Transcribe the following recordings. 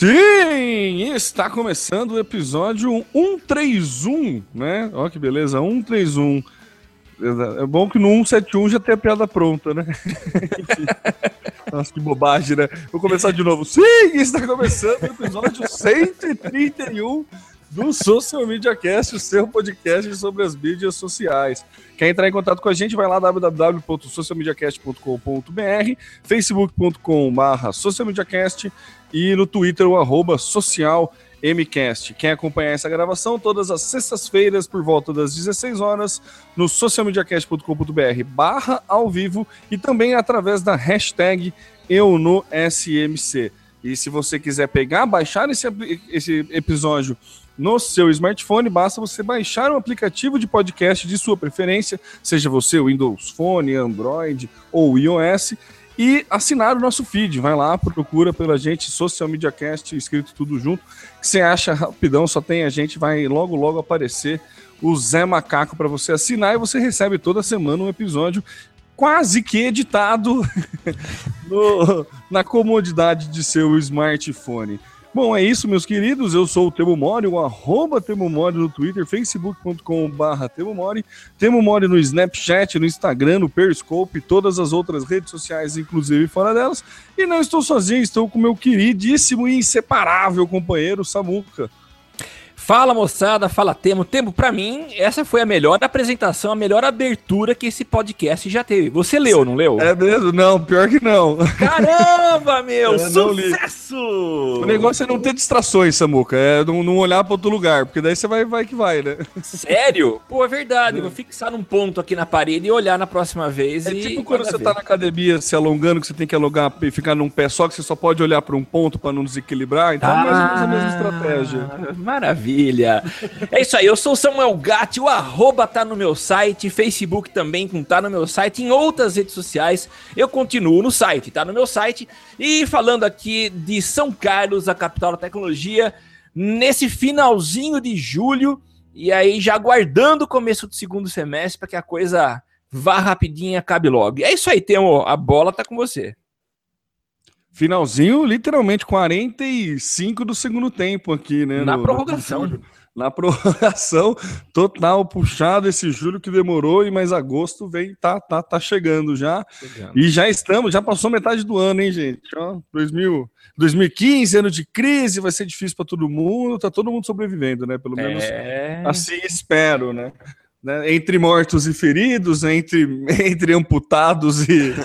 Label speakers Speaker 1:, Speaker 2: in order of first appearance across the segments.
Speaker 1: Sim, está começando o episódio 131, né? Olha que beleza, 131. É bom que no 171 já tem a piada pronta, né? Nossa, que bobagem, né? Vou começar de novo. Sim, está começando o episódio 131 do Social Media Cast, o seu podcast sobre as mídias sociais. Quer entrar em contato com a gente, vai lá www.socialmediacast.com.br, facebook.com.br socialmediacast e no Twitter o arroba social MCast. Quem acompanhar essa gravação todas as sextas-feiras por volta das 16 horas no socialmediacast.com.br barra ao vivo e também através da hashtag eu no SMC. E se você quiser pegar, baixar esse, esse episódio no seu smartphone, basta você baixar um aplicativo de podcast de sua preferência, seja você Windows Phone, Android ou iOS, e assinar o nosso feed. Vai lá, procura pela gente, Social Media Cast, escrito tudo junto, que você acha rapidão, só tem a gente, vai logo, logo aparecer o Zé Macaco para você assinar e você recebe toda semana um episódio quase que editado no- na comodidade de seu smartphone. Bom, é isso, meus queridos. Eu sou o Temo Mori, o arroba Temo Mori no Twitter, facebook.com.br Temo Mori, Temo Mori no Snapchat, no Instagram, no Periscope, todas as outras redes sociais, inclusive fora delas. E não estou sozinho, estou com meu queridíssimo e inseparável companheiro Samuca.
Speaker 2: Fala moçada, fala Temo. Temo, pra mim, essa foi a melhor apresentação, a melhor abertura que esse podcast já teve. Você leu, não leu?
Speaker 1: É mesmo? Não, pior que não.
Speaker 2: Caramba, meu!
Speaker 1: Li.
Speaker 2: sucesso!
Speaker 1: O negócio é não ter distrações, Samuca. É não, não olhar para outro lugar, porque daí você vai, vai que vai, né?
Speaker 2: Sério? Pô, é verdade. Eu vou fixar num ponto aqui na parede e olhar na próxima vez.
Speaker 1: É tipo quando você
Speaker 2: ver.
Speaker 1: tá na academia se alongando, que você tem que alongar e ficar num pé só, que você só pode olhar para um ponto para não desequilibrar. Então é mais ou menos a mesma estratégia.
Speaker 2: Ah, Maravilha. É isso aí, eu sou Samuel Gatti, o arroba tá no meu site, Facebook também com tá no meu site, em outras redes sociais eu continuo no site, tá no meu site. E falando aqui de São Carlos, a capital da tecnologia, nesse finalzinho de julho, e aí já aguardando o começo do segundo semestre para que a coisa vá rapidinho e acabe logo. É isso aí, Temo, a bola tá com você.
Speaker 1: Finalzinho, literalmente 45 do segundo tempo aqui, né?
Speaker 2: Na
Speaker 1: no-
Speaker 2: prorrogação.
Speaker 1: no- na prorrogação, total puxado esse julho que demorou, e mas agosto vem, tá, tá, tá chegando já. E já estamos, já passou metade do ano, hein, gente? Ó, 2000, 2015, ano de crise, vai ser difícil para todo mundo, tá todo mundo sobrevivendo, né? Pelo menos
Speaker 2: É...
Speaker 1: assim espero, né? Né, Entre mortos e feridos, entre, entre amputados e, né?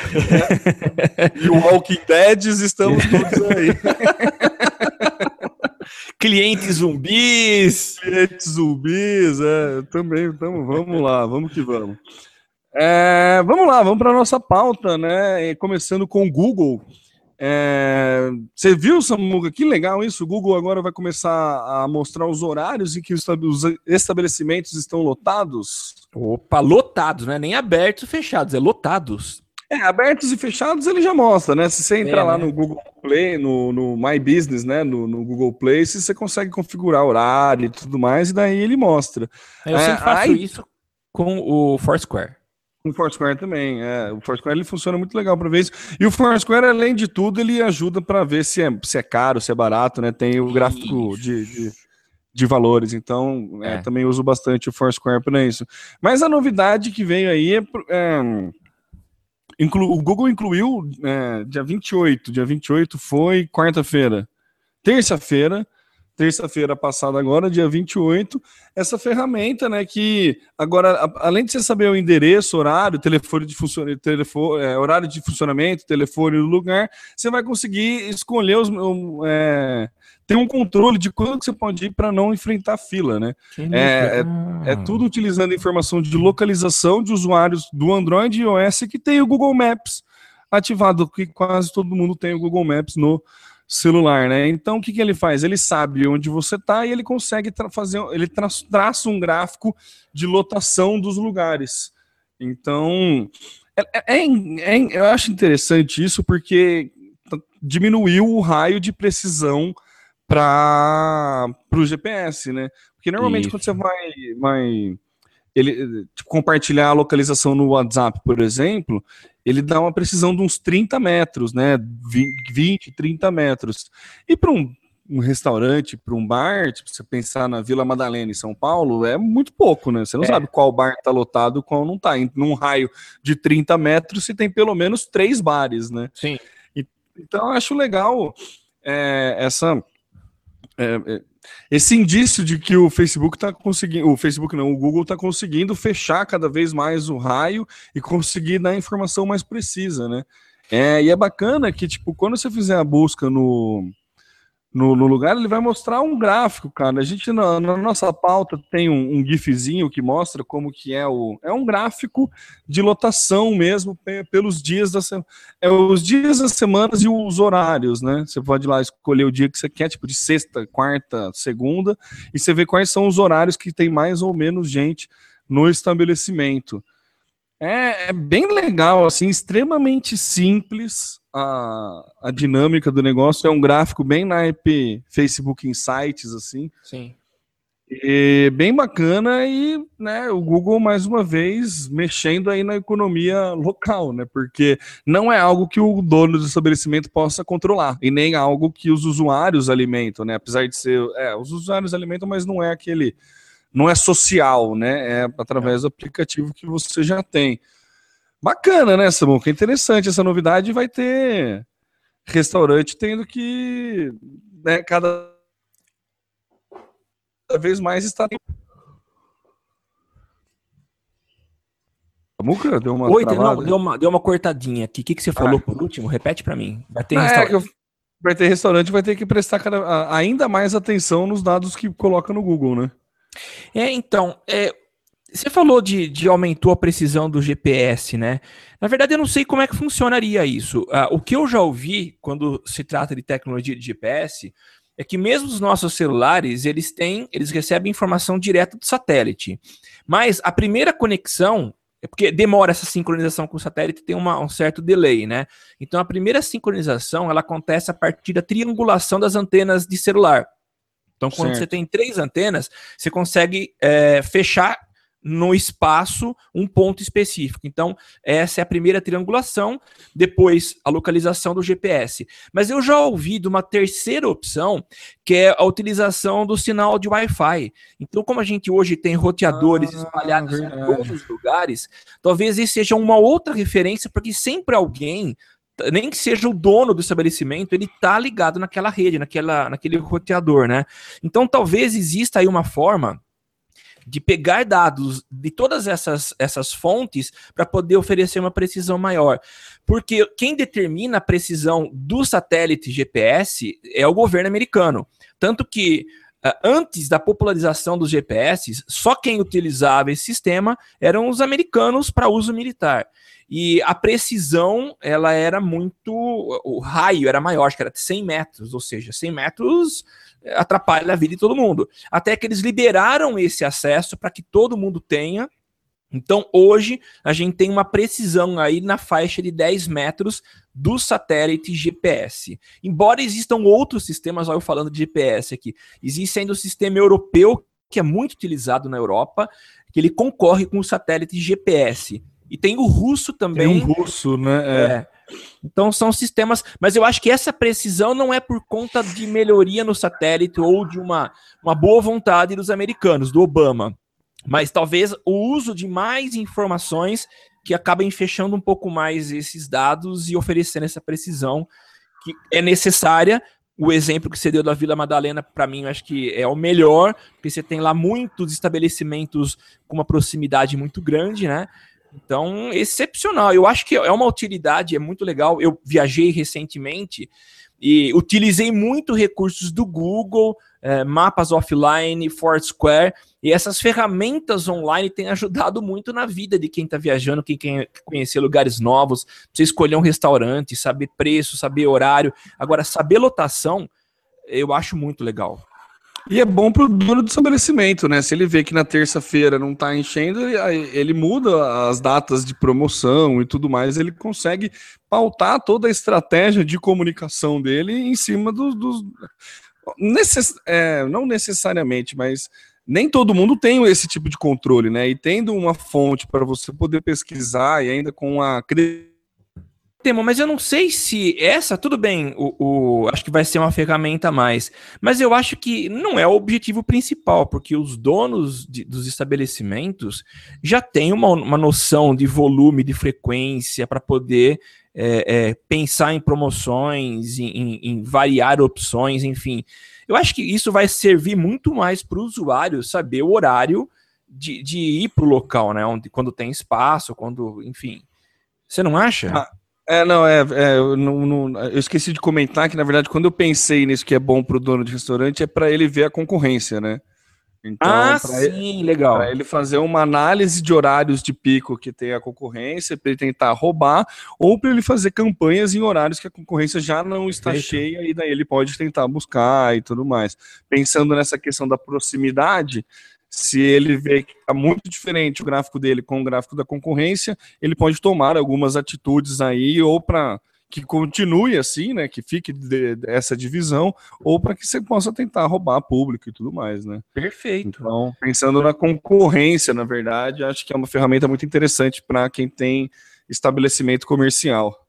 Speaker 1: e Walking Deads, estamos todos aí.
Speaker 2: Clientes zumbis.
Speaker 1: Clientes zumbis, é, também, então vamos lá, vamos que vamos. É, vamos lá, vamos para nossa pauta, né? Começando com o Google. É, você viu, Samuca? Que legal isso. O Google agora vai começar a mostrar os horários em que os estab- os estabelecimentos estão lotados.
Speaker 2: Opa, lotados, não é nem abertos ou fechados, é lotados.
Speaker 1: É, abertos e fechados ele já mostra, né? Se você entrar
Speaker 2: É,
Speaker 1: lá
Speaker 2: né?
Speaker 1: no Google Play, no, no My Business, né? No, no Google Play, você consegue configurar horário e tudo mais, e daí ele mostra.
Speaker 2: Eu
Speaker 1: É,
Speaker 2: sempre faço
Speaker 1: aí-
Speaker 2: isso com o Foursquare.
Speaker 1: O Foursquare também, é. O Foursquare ele funciona muito legal para ver isso. E o Foursquare, além de tudo, ele ajuda para ver se é, se é caro, se é barato, né? Tem o gráfico de, de, de valores. Então, é,
Speaker 2: É.
Speaker 1: também uso bastante o Foursquare para isso. Mas a novidade que veio aí é. é inclu- o Google incluiu é, dia 28. Dia 28 foi quarta-feira. terça-feira, terça-feira passada agora, dia 28, essa ferramenta, né, que agora, além de você saber o endereço, horário, telefone de funcionamento, telefone, é, horário de funcionamento, telefone do lugar, você vai conseguir escolher os... É, tem um controle de quando que você pode ir para não enfrentar fila, né? É, é, é, tudo utilizando informação de localização de usuários do Android e iOS que tem o Google Maps ativado, que quase todo mundo tem o Google Maps no celular, né? Então o que, que ele faz? Ele sabe onde você está e ele consegue fazer, ele tra traça um gráfico de lotação dos lugares. Então é, é, é, eu acho interessante isso porque diminuiu o raio de precisão para o GPS, né? Porque normalmente Isso. quando você vai, vai ele, tipo, compartilhar a localização no WhatsApp, por exemplo, ele dá uma precisão de uns 30 metros, né? 20, 30 metros. E para um, um, restaurante, para um bar, tipo, você pensar na Vila Madalena em São Paulo, é muito pouco, né? Você não é. sabe qual bar está lotado qual não está. Num raio de 30 metros, você tem pelo menos três bares, né?
Speaker 2: Sim.
Speaker 1: E, então, eu acho legal é, essa é, é, esse indício de que o Facebook está conseguindo, o Facebook não, o Google está conseguindo fechar cada vez mais o raio e conseguir dar informação mais precisa, né? É, e é bacana que, tipo, quando você fizer a busca no, no, no, lugar, ele vai mostrar um gráfico, cara. A gente, na, na nossa pauta, tem um, um, gifzinho que mostra como que é o... É um gráfico de lotação mesmo, pelos dias da semana. É os dias das semanas e os horários, né? Você pode ir lá escolher o dia que você quer, tipo de sexta, quarta, segunda, e você vê quais são os horários que tem mais ou menos gente no estabelecimento. É, é bem legal, assim, extremamente simples, a, a dinâmica do negócio. É um gráfico bem naipe Facebook Insights, assim.
Speaker 2: Sim.
Speaker 1: E bem bacana e né, o Google mais uma vez mexendo aí na economia local, né? Porque não é algo que o dono do estabelecimento possa controlar e nem algo que os usuários alimentam, né? Apesar de ser, é, os usuários alimentam, mas não é aquele, não é social, né? É através do aplicativo que você já tem. Bacana, né, Samuca? Interessante essa novidade. Vai ter restaurante tendo que né, cada vez mais estar.
Speaker 2: Samuca, deu uma. Oi, não, deu, uma, deu uma cortadinha aqui. O que, que você falou ah. por último? Repete para mim.
Speaker 1: Vai ter, restaurante. É, vai ter restaurante, vai ter que prestar cada... ainda mais atenção nos dados que coloca no Google, né?
Speaker 2: É, então, é, você falou de, de aumentou a precisão do GPS, né? Na verdade, eu não sei como é que funcionaria isso. Uh, o que eu já ouvi quando se trata de tecnologia de GPS é que mesmo os nossos celulares, eles têm, eles recebem informação direta do satélite. Mas a primeira conexão é porque demora essa sincronização com o satélite, tem uma, um certo delay, né? Então a primeira sincronização ela acontece a partir da triangulação das antenas de celular. Então, quando certo. você tem três antenas, você consegue é, fechar no espaço um ponto específico. Então, essa é a primeira triangulação, depois a localização do GPS. Mas eu já ouvi de uma terceira opção, que é a utilização do sinal de Wi-Fi. Então, como a gente hoje tem roteadores ah, espalhados verdade. em todos os lugares, talvez esse seja uma outra referência, porque sempre alguém nem que seja o dono do estabelecimento, ele tá ligado naquela rede, naquela, naquele roteador, né? Então talvez exista aí uma forma de pegar dados de todas essas, essas fontes para poder oferecer uma precisão maior. Porque quem determina a precisão do satélite GPS é o governo americano. Tanto que ah, antes da popularização dos GPS, só quem utilizava esse sistema eram os americanos para uso militar. E a precisão, ela era muito. O raio era maior, acho que era 100 metros, ou seja, 100 metros atrapalha a vida de todo mundo. Até que eles liberaram esse acesso para que todo mundo tenha. Então, hoje, a gente tem uma precisão aí na faixa de 10 metros do satélite GPS. Embora existam outros sistemas, olha eu falando de GPS aqui, existe ainda o sistema europeu, que é muito utilizado na Europa, que ele concorre com o satélite GPS. E tem o russo também.
Speaker 1: Tem um russo, né?
Speaker 2: É. é. Então são sistemas, mas eu acho que essa precisão não é por conta de melhoria no satélite ou de uma, uma boa vontade dos americanos, do Obama, mas talvez o uso de mais informações que acabem fechando um pouco mais esses dados e oferecendo essa precisão que é necessária O exemplo que você deu da Vila Madalena, para mim, eu acho que é o melhor, porque você tem lá muitos estabelecimentos com uma proximidade muito grande, né? Então, excepcional. Eu acho que é uma utilidade, é muito legal. Eu viajei recentemente e utilizei muito recursos do Google, é, mapas offline, Foursquare, e essas ferramentas online têm ajudado muito na vida de quem está viajando, quem quer conhecer lugares novos, você escolher um restaurante, saber preço, saber horário. Agora, saber lotação, eu acho muito legal.
Speaker 1: E é bom pro dono do estabelecimento, né? Se ele vê que na terça-feira não tá enchendo, ele, muda as datas de promoção e tudo mais, ele consegue pautar toda a estratégia de comunicação dele em cima dos. dos necess, é, não necessariamente, mas nem todo mundo tem esse tipo de controle, né? E tendo uma fonte para você poder pesquisar e ainda com a
Speaker 2: Temo, mas eu não sei se essa, tudo bem, o, o, acho que vai ser uma ferramenta a mais, mas eu acho que não é o objetivo principal, porque os donos de, dos estabelecimentos já têm uma, uma noção de volume, de frequência, para poder é, é, pensar em promoções, em, em, em, variar opções, enfim. Eu acho que isso vai servir muito mais para o usuário saber o horário de, de ir para o local, né? Onde, quando tem espaço, quando, enfim. Você não acha?
Speaker 1: Ah. É, não, é, é eu, não, não, eu, esqueci de comentar que, na verdade, quando eu pensei nisso que é bom para o dono de restaurante, é para ele ver a concorrência, né?
Speaker 2: Então, ah, sim, ele, legal.
Speaker 1: Para ele fazer uma análise de horários de pico que tem a concorrência, para ele tentar roubar, ou para ele fazer campanhas em horários que a concorrência já não está cheia, e daí ele pode tentar buscar e tudo mais. Pensando nessa questão da proximidade, se ele vê que está muito diferente o gráfico dele com o gráfico da concorrência, ele pode tomar algumas atitudes aí, ou para que continue assim, né, que fique de, de, essa divisão, ou para que você possa tentar roubar público e tudo mais, né?
Speaker 2: Perfeito.
Speaker 1: Então, pensando na concorrência, na verdade, acho que é uma ferramenta muito interessante para quem tem estabelecimento comercial.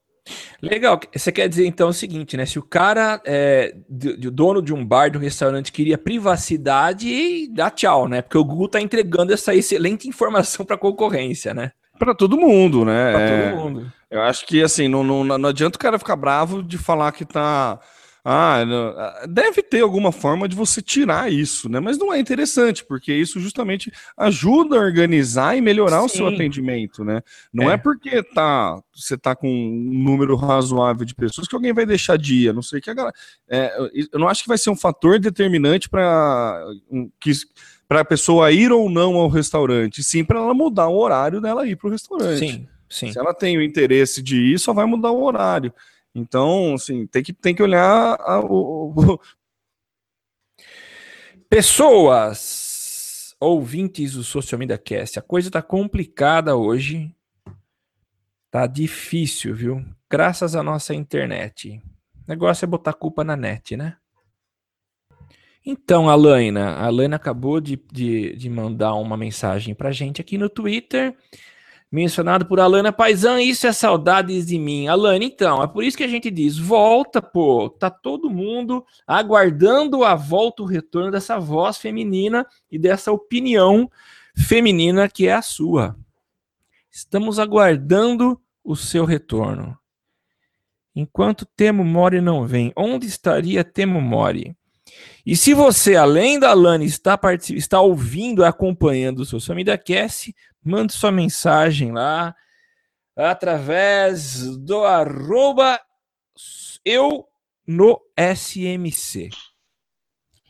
Speaker 2: Legal. Você quer dizer então o seguinte, né? Se o cara é de dono de um bar, de um restaurante, queria privacidade, dá tchau, né? Porque o Google está entregando essa excelente informação para a concorrência, né?
Speaker 1: Para todo mundo, né?
Speaker 2: Para todo é, mundo.
Speaker 1: Eu acho que assim, não, não, não adianta o cara ficar bravo de falar que tá ah, ah, deve ter alguma forma de você tirar isso, né? Mas não é interessante, porque isso justamente ajuda a organizar e melhorar Sim. o seu atendimento, né? Não é, é porque tá, você tá com um número razoável de pessoas que alguém vai deixar de ir, não sei que a é, eu não acho que vai ser um fator determinante para que para a pessoa ir ou não ao restaurante, sim para ela mudar o horário dela ir para o restaurante.
Speaker 2: Sim, sim.
Speaker 1: Se ela tem o interesse de ir, só vai mudar o horário. Então, assim, tem que, tem que olhar a, o, o...
Speaker 2: Pessoas, ouvintes do Social Media Cast, a coisa tá complicada hoje. Tá difícil, viu? Graças à nossa internet. O negócio é botar culpa na net, né? Então, Alaina, a Alaina acabou de, de, de mandar uma mensagem pra gente aqui no Twitter mencionado por Alana Paisan, isso é saudades de mim. Alana, então, é por isso que a gente diz, volta, pô, tá todo mundo aguardando a volta, o retorno dessa voz feminina e dessa opinião feminina que é a sua. Estamos aguardando o seu retorno. Enquanto Temo Mori não vem, onde estaria Temo Mori? E se você, além da Lani, está, está ouvindo e acompanhando o Social Media Cast, mande sua mensagem lá através do arroba eu no SMC.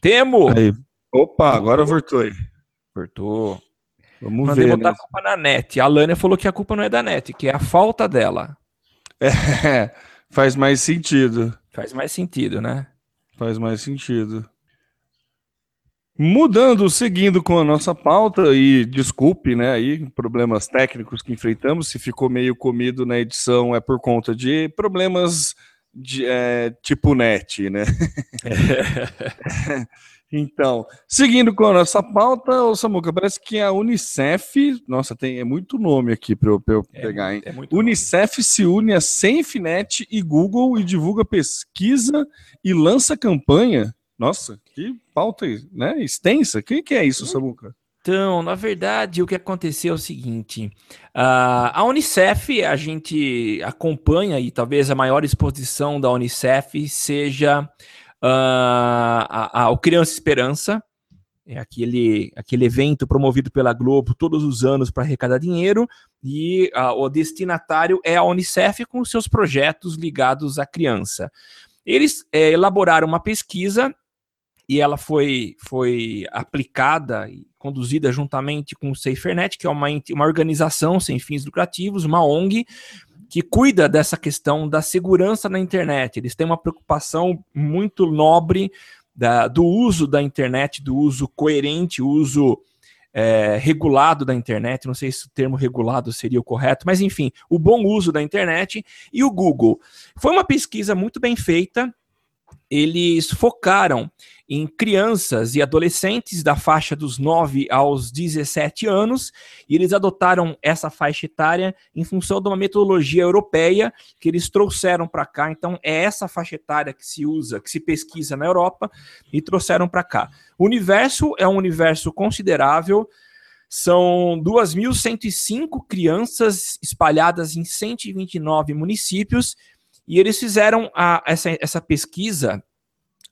Speaker 2: Temo!
Speaker 1: Aí. Opa, agora voltou aí.
Speaker 2: Voltou. Vamos Mandei ver. botar né? a culpa na net. A Lânia falou que a culpa não é da net, que é a falta dela.
Speaker 1: É, faz mais sentido.
Speaker 2: Faz mais sentido, né?
Speaker 1: Faz mais sentido. Mudando, seguindo com a nossa pauta, e desculpe, né, aí, problemas técnicos que enfrentamos, se ficou meio comido na edição é por conta de problemas de, é, tipo net, né? então, seguindo com a nossa pauta, ô Samuca, parece que a Unicef, nossa, tem é muito nome aqui para eu, eu é, pegar, hein? É Unicef nome. se une a SafeNet e Google e divulga pesquisa e lança campanha nossa, que pauta né, extensa. O que, que é isso, Samuca?
Speaker 2: Então, na verdade, o que aconteceu é o seguinte: uh, a Unicef, a gente acompanha e talvez a maior exposição da Unicef seja uh, Criança Esperança, é aquele, aquele evento promovido pela Globo todos os anos para arrecadar dinheiro, e uh, o destinatário é a Unicef com seus projetos ligados à criança. Eles é, elaboraram uma pesquisa e ela foi, foi aplicada e conduzida juntamente com o SaferNet, que é uma, uma organização sem fins lucrativos, uma ONG, que cuida dessa questão da segurança na internet. Eles têm uma preocupação muito nobre da, do uso da internet, do uso coerente, uso é, regulado da internet. Não sei se o termo regulado seria o correto, mas enfim, o bom uso da internet e o Google. Foi uma pesquisa muito bem feita. Eles focaram em crianças e adolescentes da faixa dos 9 aos 17 anos, e eles adotaram essa faixa etária em função de uma metodologia europeia que eles trouxeram para cá. Então, é essa faixa etária que se usa, que se pesquisa na Europa e trouxeram para cá. O universo é um universo considerável. São 2.105 crianças espalhadas em 129 municípios, e eles fizeram a, essa, essa pesquisa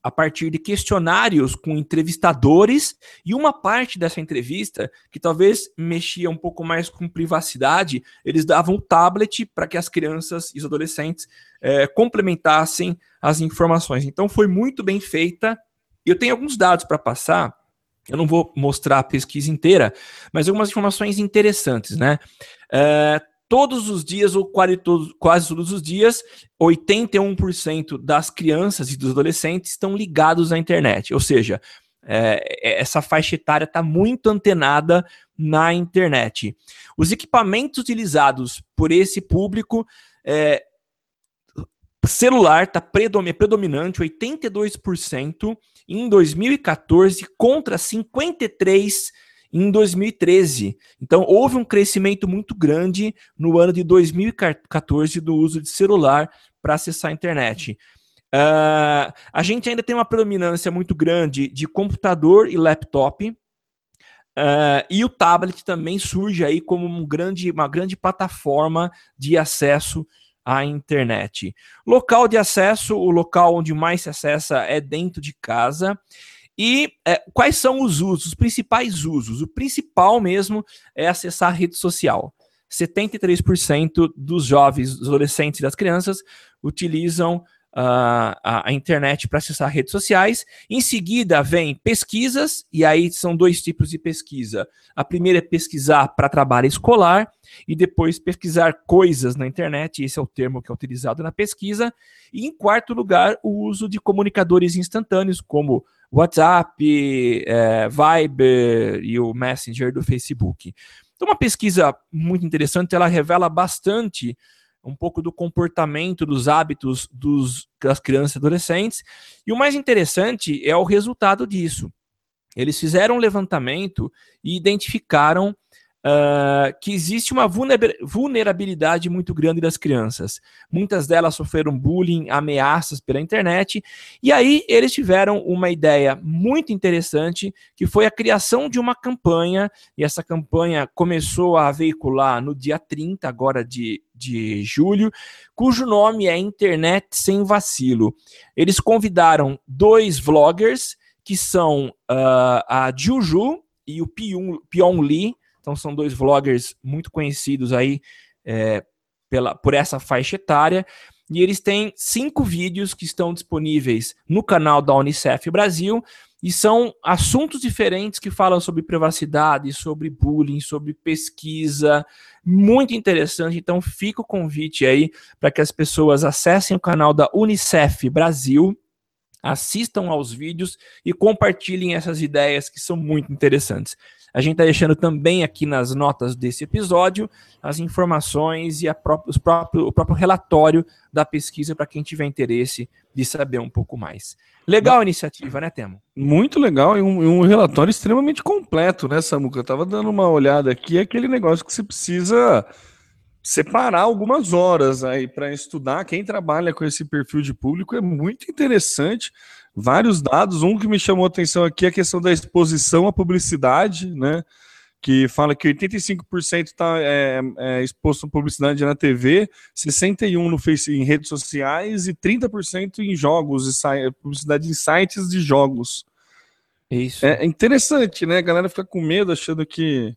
Speaker 2: a partir de questionários com entrevistadores e uma parte dessa entrevista que talvez mexia um pouco mais com privacidade, eles davam o tablet para que as crianças e os adolescentes é, complementassem as informações. Então foi muito bem feita. Eu tenho alguns dados para passar. Eu não vou mostrar a pesquisa inteira, mas algumas informações interessantes, né? É, todos os dias, ou quase todos, quase todos os dias, 81% das crianças e dos adolescentes estão ligados à internet. Ou seja, é, é essa faixa etária está muito antenada na internet. Os equipamentos utilizados por esse público, é, celular está predominante, 82% em 2014 contra 53% em 2013. Então, houve um crescimento muito grande no ano de 2014 do uso de celular para acessar a internet. Uh, a gente ainda tem uma predominância muito grande de computador e laptop. Uh, e o tablet também surge aí como um grande, uma grande plataforma de acesso à internet. Local de acesso, o local onde mais se acessa é dentro de casa. E é, quais são os usos, os principais usos? O principal mesmo é acessar a rede social. 73% dos jovens, dos adolescentes e das crianças utilizam uh, a, a, internet para acessar redes sociais. Em seguida, vem pesquisas, e aí são dois tipos de pesquisa. A primeira é pesquisar para trabalho escolar, e depois pesquisar coisas na internet, esse é o termo que é utilizado na pesquisa. E em quarto lugar, o uso de comunicadores instantâneos, como WhatsApp, é, Viber e o Messenger do Facebook. Então, uma pesquisa muito interessante, ela revela bastante um pouco do comportamento, dos hábitos dos, das crianças e adolescentes. E o mais interessante é o resultado disso. Eles fizeram um levantamento e identificaram uh, que existe uma vulnerabilidade muito grande das crianças. Muitas delas sofreram bullying, ameaças pela internet, e aí eles tiveram uma ideia muito interessante, que foi a criação de uma campanha, e essa campanha começou a veicular no dia 30, agora de, de julho, cujo nome é Internet Sem Vacilo. Eles convidaram dois vloggers, que são uh, a Juju e o Pion Lee, então são dois vloggers muito conhecidos aí é, pela, por essa faixa etária. E eles têm cinco vídeos que estão disponíveis no canal da Unicef Brasil e são assuntos diferentes que falam sobre privacidade, sobre bullying, sobre pesquisa, muito interessante. Então fica o convite aí para que as pessoas acessem o canal da Unicef Brasil, assistam aos vídeos e compartilhem essas ideias que são muito interessantes. A gente está deixando também aqui nas notas desse episódio as informações e os próprio, o próprio relatório da pesquisa para quem tiver interesse de saber um pouco mais. Legal a iniciativa, né, Temo?
Speaker 1: Muito legal e um, um relatório extremamente completo, né, Samuca? Eu estava dando uma olhada aqui, é aquele negócio que você precisa separar algumas horas aí para estudar. Quem trabalha com esse perfil de público é muito interessante vários dados. Um que me chamou a atenção aqui é a questão da exposição à publicidade, né? que fala que 85% está é, é, exposto a publicidade na TV, 61% no face, em redes sociais e 30% em jogos, e publicidade em sites de jogos.
Speaker 2: Isso.
Speaker 1: É interessante, né? A galera fica com medo achando que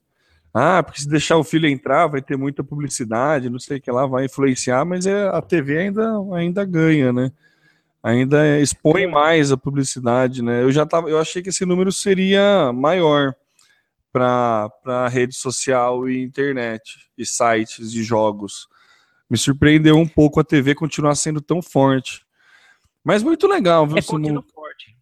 Speaker 1: ah, porque se deixar o filho entrar vai ter muita publicidade, não sei o que lá, vai influenciar, mas é, a TV ainda, ainda ganha, né? Ainda expõe mais a publicidade, né? Eu já tava, eu achei que esse número seria maior para rede social e internet e sites de jogos. Me surpreendeu um pouco a TV continuar sendo tão forte. Mas muito legal, viu?
Speaker 2: É, continua forte.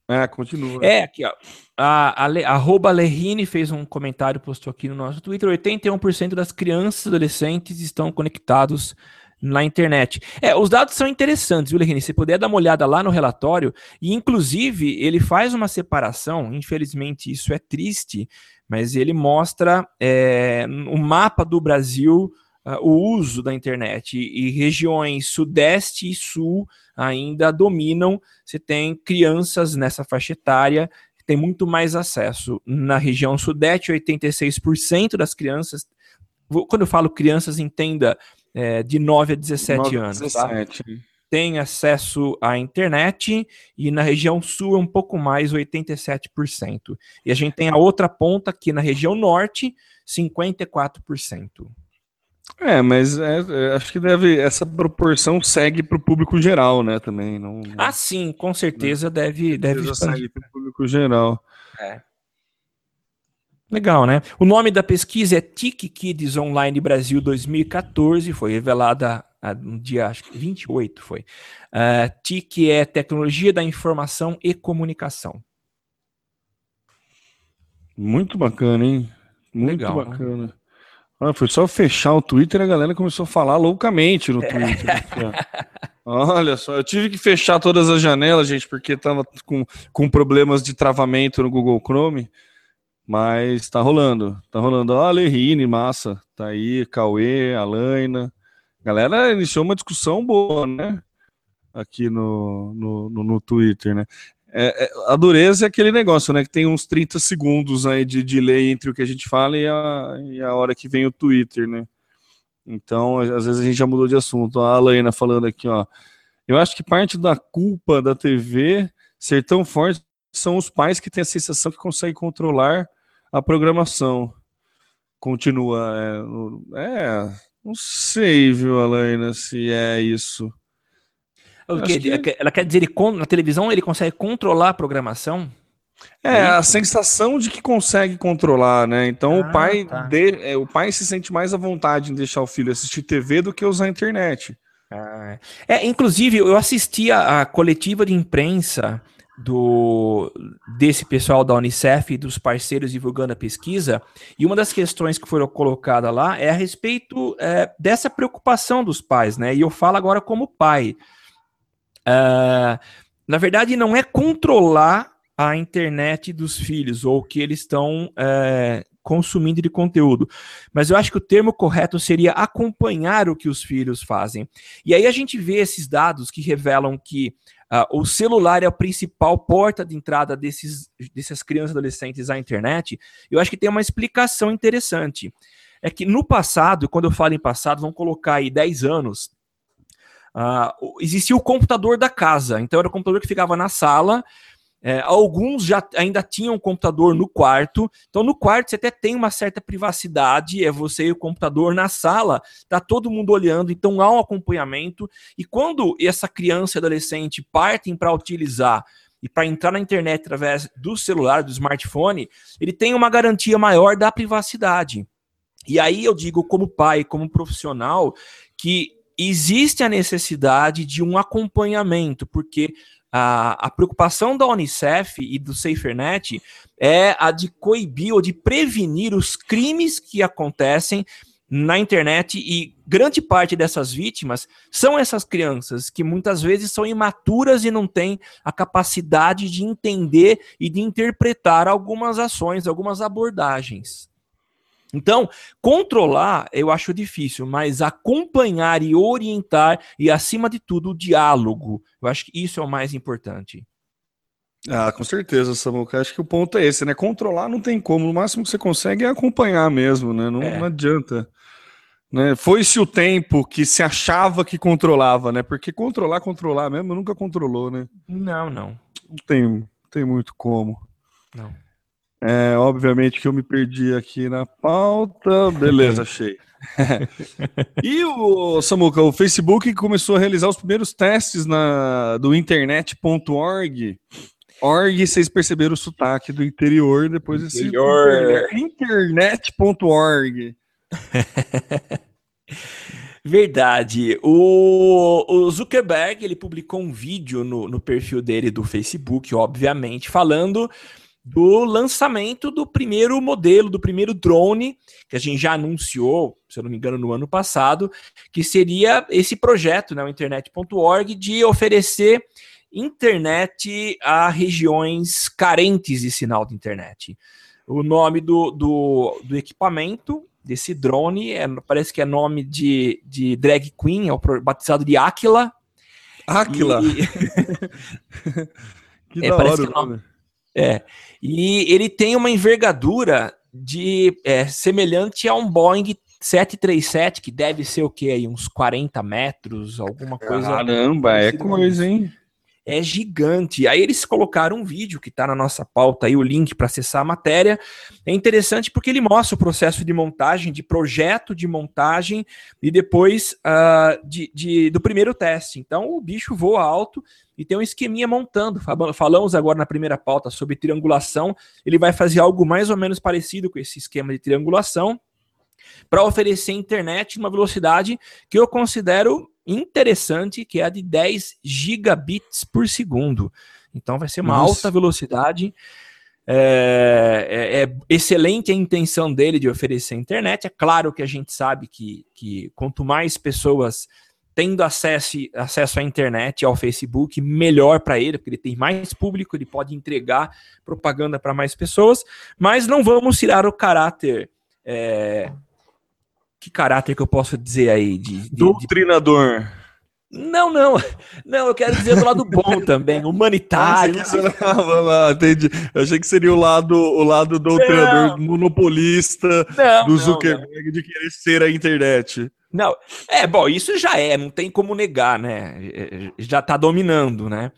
Speaker 1: É, continua.
Speaker 2: É, aqui, ó. A, a, a arroba Lerine fez um comentário, postou aqui no nosso Twitter: 81% das crianças e adolescentes estão conectados na internet. É, os dados são interessantes, viu, Lerine? Se puder dar uma olhada lá no relatório, e inclusive ele faz uma separação, infelizmente isso é triste, mas ele mostra é, o mapa do Brasil. Uh, o uso da internet e, e regiões sudeste e sul ainda dominam. Você tem crianças nessa faixa etária tem muito mais acesso. Na região sudeste, 86% das crianças, quando eu falo crianças, entenda é, de 9 a 17 9 anos. 17. Tá? Tem acesso à internet e na região sul é um pouco mais, 87%. E a gente tem a outra ponta aqui na região norte, 54%.
Speaker 1: É, mas é, é, acho que deve essa proporção segue para o público geral, né? Também não.
Speaker 2: Ah, sim, com certeza deve deve
Speaker 1: segue para o público geral.
Speaker 2: É. Legal, né? O nome da pesquisa é TIC Kids Online Brasil 2014, foi revelada no dia acho que 28 foi. Uh, TIC é Tecnologia da Informação e Comunicação.
Speaker 1: Muito bacana, hein? Muito Legal, né? bacana. Né? Ah, foi só fechar o Twitter e a galera começou a falar loucamente no Twitter. Olha só, eu tive que fechar todas as janelas, gente, porque tava com, com problemas de travamento no Google Chrome. Mas tá rolando, tá rolando. Ó, a Lerine, massa, tá aí, Cauê, Alaina. Galera iniciou uma discussão boa, né? Aqui no, no, no, no Twitter, né? É, é, a dureza é aquele negócio, né? Que tem uns 30 segundos aí de delay entre o que a gente fala e a, e a hora que vem o Twitter, né? Então, às vezes a gente já mudou de assunto. A Alaina falando aqui, ó. Eu acho que parte da culpa da TV ser tão forte são os pais que têm a sensação que conseguem controlar a programação. Continua. É, é não sei, viu, Alaina, se é isso.
Speaker 2: Que... Ela quer dizer, ele, na televisão ele consegue controlar a programação?
Speaker 1: É, a sensação de que consegue controlar, né? Então ah, o pai tá. de, é, o pai se sente mais à vontade em deixar o filho assistir TV do que usar a internet.
Speaker 2: Ah, é. é, inclusive, eu assisti a, a, coletiva de imprensa do desse pessoal da Unicef e dos parceiros divulgando a pesquisa, e uma das questões que foram colocadas lá é a respeito é, dessa preocupação dos pais, né? E eu falo agora como pai. Uh, na verdade, não é controlar a internet dos filhos ou o que eles estão uh, consumindo de conteúdo, mas eu acho que o termo correto seria acompanhar o que os filhos fazem. E aí a gente vê esses dados que revelam que uh, o celular é a principal porta de entrada desses, dessas crianças e adolescentes à internet. Eu acho que tem uma explicação interessante. É que no passado, quando eu falo em passado, vamos colocar aí 10 anos, Uh, existia o computador da casa, então era o computador que ficava na sala. É, alguns já ainda tinham computador no quarto, então no quarto você até tem uma certa privacidade, é você e o computador na sala, tá todo mundo olhando, então há um acompanhamento. E quando essa criança e adolescente partem para utilizar e para entrar na internet através do celular, do smartphone, ele tem uma garantia maior da privacidade. E aí eu digo, como pai, como profissional, que existe a necessidade de um acompanhamento, porque a, a preocupação da Unicef e do SaferNet é a de coibir ou de prevenir os crimes que acontecem na internet e grande parte dessas vítimas são essas crianças que muitas vezes são imaturas e não têm a capacidade de entender e de interpretar algumas ações, algumas abordagens. Então, controlar eu acho difícil, mas acompanhar e orientar e, acima de tudo, o diálogo. Eu acho que isso é o mais importante.
Speaker 1: Ah, com certeza, Samuca. Acho que o ponto é esse, né? Controlar não tem como. O máximo que você consegue é acompanhar mesmo, né? Não,
Speaker 2: É.
Speaker 1: não adianta. Né? Foi-se o tempo que se achava que controlava, né? Porque controlar, controlar mesmo, nunca controlou, né?
Speaker 2: Não, não.
Speaker 1: Não tem, não tem muito como.
Speaker 2: Não.
Speaker 1: É, obviamente que eu me perdi aqui na pauta. Beleza, achei. e o Samuca, o Facebook começou a realizar os primeiros testes na, do internet.org. Org, vocês perceberam o sotaque do interior depois desse
Speaker 2: Interior.
Speaker 1: internet.org.
Speaker 2: Verdade. O, o Zuckerberg ele publicou um vídeo no, no perfil dele do Facebook, obviamente, falando do lançamento do primeiro modelo, do primeiro drone, que a gente já anunciou, se eu não me engano, no ano passado, que seria esse projeto, né, o internet.org, de oferecer internet a regiões carentes de sinal de internet. O nome do, do, do equipamento desse drone é, parece que é nome de, de drag queen, é o batizado de Aquila.
Speaker 1: Aquila.
Speaker 2: E-
Speaker 1: Que
Speaker 2: É,
Speaker 1: da
Speaker 2: parece
Speaker 1: hora
Speaker 2: que
Speaker 1: o nome.
Speaker 2: É. E ele tem uma envergadura de é, semelhante a um Boeing 737, que deve ser o quê? Aí, uns 40 metros, alguma coisa.
Speaker 1: Caramba, é coisa, hein?
Speaker 2: É gigante. Aí eles colocaram um vídeo que está na nossa pauta aí, o link para acessar a matéria. É interessante porque ele mostra o processo de montagem, de projeto de montagem e depois ah, de, de- do primeiro teste. Então o bicho voa alto e tem um esqueminha montando. Fal- Falamos agora na primeira pauta sobre triangulação. Ele vai fazer algo mais ou menos parecido com esse esquema de triangulação para oferecer internet numa velocidade que eu considero interessante, que é a de 10 gigabits por segundo. Então vai ser uma
Speaker 1: Nossa.
Speaker 2: alta velocidade. É, é- é excelente a intenção dele de oferecer internet. É claro que a gente sabe que, que quanto mais pessoas tendo acesso, acesso à internet, ao Facebook, melhor para ele, porque ele tem mais público, ele pode entregar propaganda para mais pessoas, mas não vamos tirar o caráter. é, que caráter que eu posso dizer aí? De, de- de
Speaker 1: Doutrinador.
Speaker 2: não, não. Não, eu quero dizer do lado bom também, humanitário.
Speaker 1: Ah, entendi. Eu achei que seria o lado, o lado doutrinador monopolista
Speaker 2: Não,
Speaker 1: do
Speaker 2: não,
Speaker 1: Zuckerberg de querer ser a internet.
Speaker 2: Não, é, bom, isso já é, não tem como negar, né? É, Já tá dominando, né?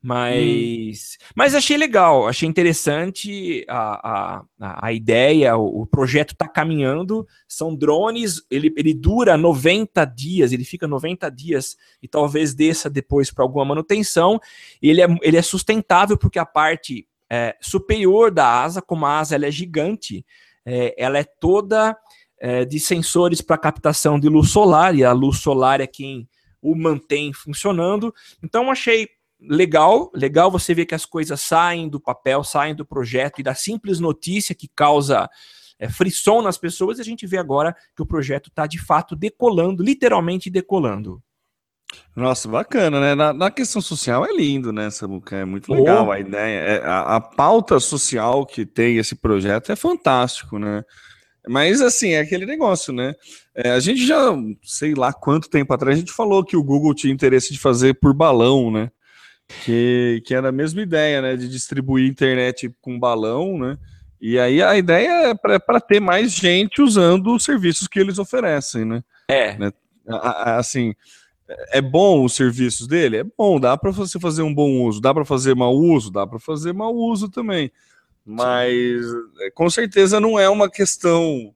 Speaker 2: Mas, mas achei legal, achei interessante a, a, a- ideia, o, o projeto tá caminhando, são drones, ele, ele dura 90 dias, ele fica 90 dias e talvez desça depois para alguma manutenção. Ele é, ele é sustentável porque a parte é, superior da asa, como a asa ela é gigante, é, ela é toda é, de sensores para captação de luz solar, e a luz solar é quem o mantém funcionando. Então achei legal, legal você ver que as coisas saem do papel, saem do projeto e da simples notícia que causa é, frisson nas pessoas, e a gente vê agora que o projeto está de fato decolando, literalmente decolando.
Speaker 1: Nossa, bacana, né? Na, na questão social é lindo, né, Samuca? É muito
Speaker 2: Oh.
Speaker 1: legal a ideia. É, a, a pauta social que tem esse projeto é fantástico, né? Mas, assim, é aquele negócio, né? É, a gente já, sei lá quanto tempo atrás, a gente falou que o Google tinha interesse de fazer por balão, né? Que, que era a mesma ideia, né? De distribuir internet com balão, né? E aí a ideia é para ter mais gente usando os serviços que eles oferecem, né?
Speaker 2: É,
Speaker 1: a- Assim, é bom os serviços dele? É bom, dá para você fazer um bom uso, dá para fazer mau uso, dá para fazer mau uso também. Mas é, com certeza não é uma questão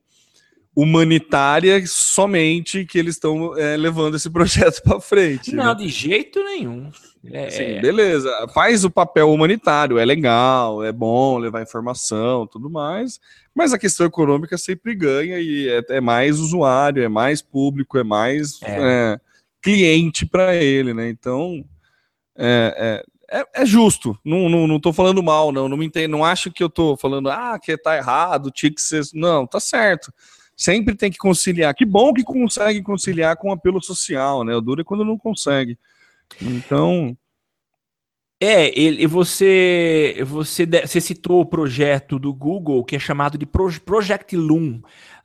Speaker 1: humanitária somente que eles estão é, levando esse projeto para frente.
Speaker 2: não,
Speaker 1: né?
Speaker 2: de jeito nenhum. É,
Speaker 1: Assim,
Speaker 2: é,
Speaker 1: beleza, faz o papel humanitário, é legal, é bom levar informação, tudo mais, mas a questão econômica sempre ganha e é, é mais usuário, é mais público, é mais
Speaker 2: é,
Speaker 1: cliente para ele, né? Então é, é, justo, não, não, não tô falando mal, não, não me entendo, não acho que eu tô falando, ah, que tá errado, tinha que ser. Não, tá certo. Sempre tem que conciliar. Que bom que consegue conciliar com o apelo social, né? O duro é quando não consegue. Então,
Speaker 2: É, ele, você, você, você citou o projeto do Google que é chamado de Pro- Project Loom.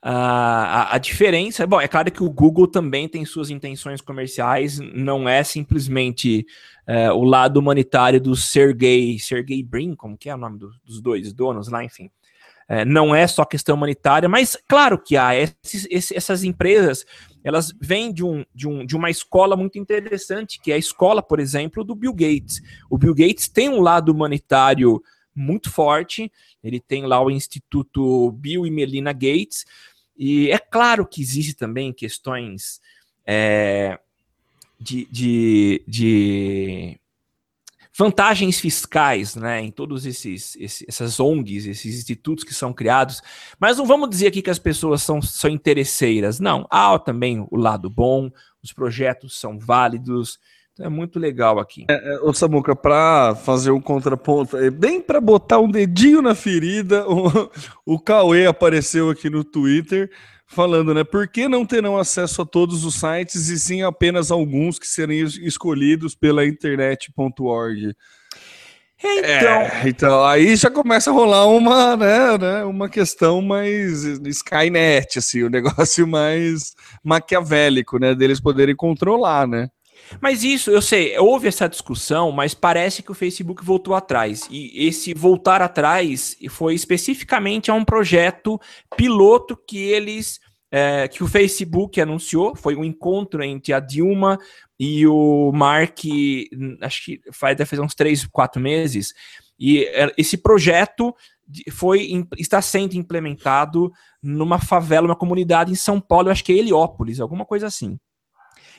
Speaker 2: A, a diferença, bom, é claro que o Google também tem suas intenções comerciais, não é simplesmente é, o lado humanitário do Sergey, Sergey Brin, como que é o nome do- dos dois donos lá, enfim. É, não é só questão humanitária, mas claro que há esses- esse- essas empresas elas vêm de, um, de, um, de uma escola muito interessante, que é a escola, por exemplo, do Bill Gates. O Bill Gates tem um lado humanitário muito forte, ele tem lá o Instituto Bill e Melina Gates, e é claro que existe também questões é, de, de, de vantagens fiscais, né, em todos esses, esses- essas ONGs, esses institutos que são criados, mas não vamos dizer aqui que as pessoas são, são interesseiras, não, há também o lado bom, os projetos são válidos, então é muito legal aqui.
Speaker 1: Ô Samuca, pra fazer um contraponto, é bem pra botar um dedinho na ferida, o, o Cauê apareceu aqui no Twitter falando, né? Por que não terão acesso a todos os sites e sim apenas alguns que serem es- escolhidos pela internet.org?
Speaker 2: Então,
Speaker 1: É, então aí já começa a rolar uma, né, né, uma questão mais Skynet, assim, o negócio mais maquiavélico, né, deles poderem controlar, né?
Speaker 2: Mas isso, eu sei, houve essa discussão, mas parece que o Facebook voltou atrás. E esse voltar atrás foi especificamente a um projeto piloto que eles. é, que o Facebook anunciou, foi um encontro entre a Dilma e o Mark, acho que faz, deve fazer uns três, quatro meses, e é, esse projeto foi, está sendo implementado numa favela, uma comunidade em São Paulo, acho que é Heliópolis, alguma coisa assim.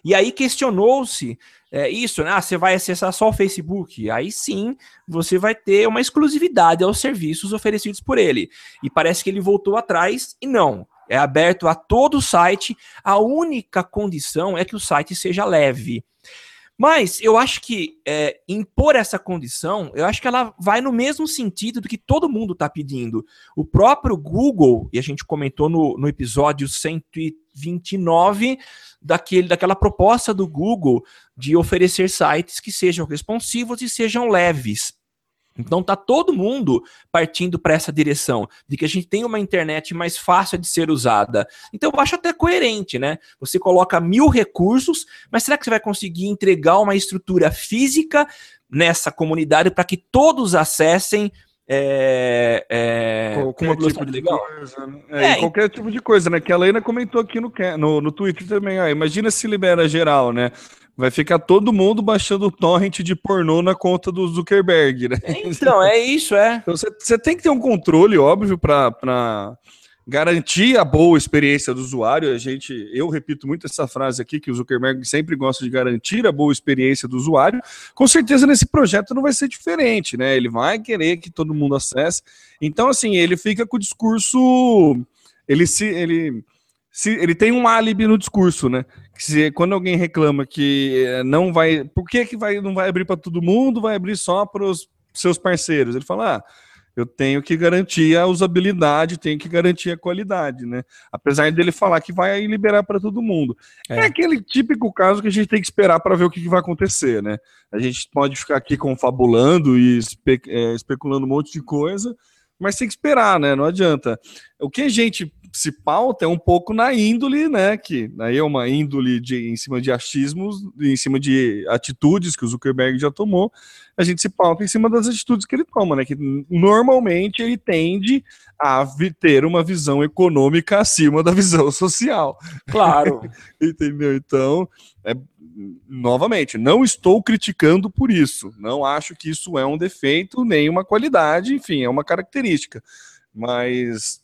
Speaker 2: E aí questionou-se é, isso, né? Ah, você vai acessar só o Facebook. Aí sim, você vai ter uma exclusividade aos serviços oferecidos por ele. E parece que ele voltou atrás e não. É aberto a todo o site. A única condição é que o site seja leve. Mas eu acho que é, impor essa condição, eu acho que ela vai no mesmo sentido do que todo mundo está pedindo. O próprio Google, e a gente comentou no, no episódio 129, daquele, daquela proposta do Google de oferecer sites que sejam responsivos e sejam leves. Então tá todo mundo partindo para essa direção de que a gente tem uma internet mais fácil de ser usada. Então eu acho até coerente, né? Você coloca mil recursos, mas será que você vai conseguir entregar uma estrutura física nessa comunidade para que todos acessem é, é, com uma velocidade legal?
Speaker 1: coisa, né? É,
Speaker 2: É,
Speaker 1: qualquer tipo de coisa, né? Que a Leina comentou aqui no, no, no Twitter também. Ah, imagina se libera geral, né? Vai ficar todo mundo baixando torrent de pornô na conta do Zuckerberg, né?
Speaker 2: Então, é isso, é.
Speaker 1: Então você, tem que ter um controle, óbvio, para garantir a boa experiência do usuário. A gente, eu repito muito essa frase aqui que o Zuckerberg sempre gosta de garantir a boa experiência do usuário. Com certeza nesse projeto não vai ser diferente, né? Ele vai querer que todo mundo acesse. Então assim, ele fica com o discurso, ele se ele se, ele tem um álibi no discurso, né? Que se, quando alguém reclama que eh, não vai, por que, que vai, não vai abrir para todo mundo, vai abrir só para os seus parceiros? Ele fala, ah, eu tenho que garantir a usabilidade, tenho que garantir a qualidade, né? Apesar dele falar que vai liberar para todo mundo. É.
Speaker 2: É.
Speaker 1: aquele típico caso que a gente tem que esperar para ver o que, que vai acontecer, né? A gente pode ficar aqui confabulando e espe é, especulando um monte de coisa, mas tem que esperar, né? Não adianta. O que a gente se pauta é um pouco na índole, né? Que aí é uma índole de, em cima de achismos, em cima de atitudes que o Zuckerberg já tomou. A gente se pauta em cima das atitudes que ele toma, né? Que normalmente ele tende a ter uma visão econômica acima da visão social.
Speaker 2: Claro.
Speaker 1: Entendeu? Então, é, novamente, não estou criticando por isso. Não acho que isso é um defeito, nem uma qualidade, enfim, é uma característica. Mas.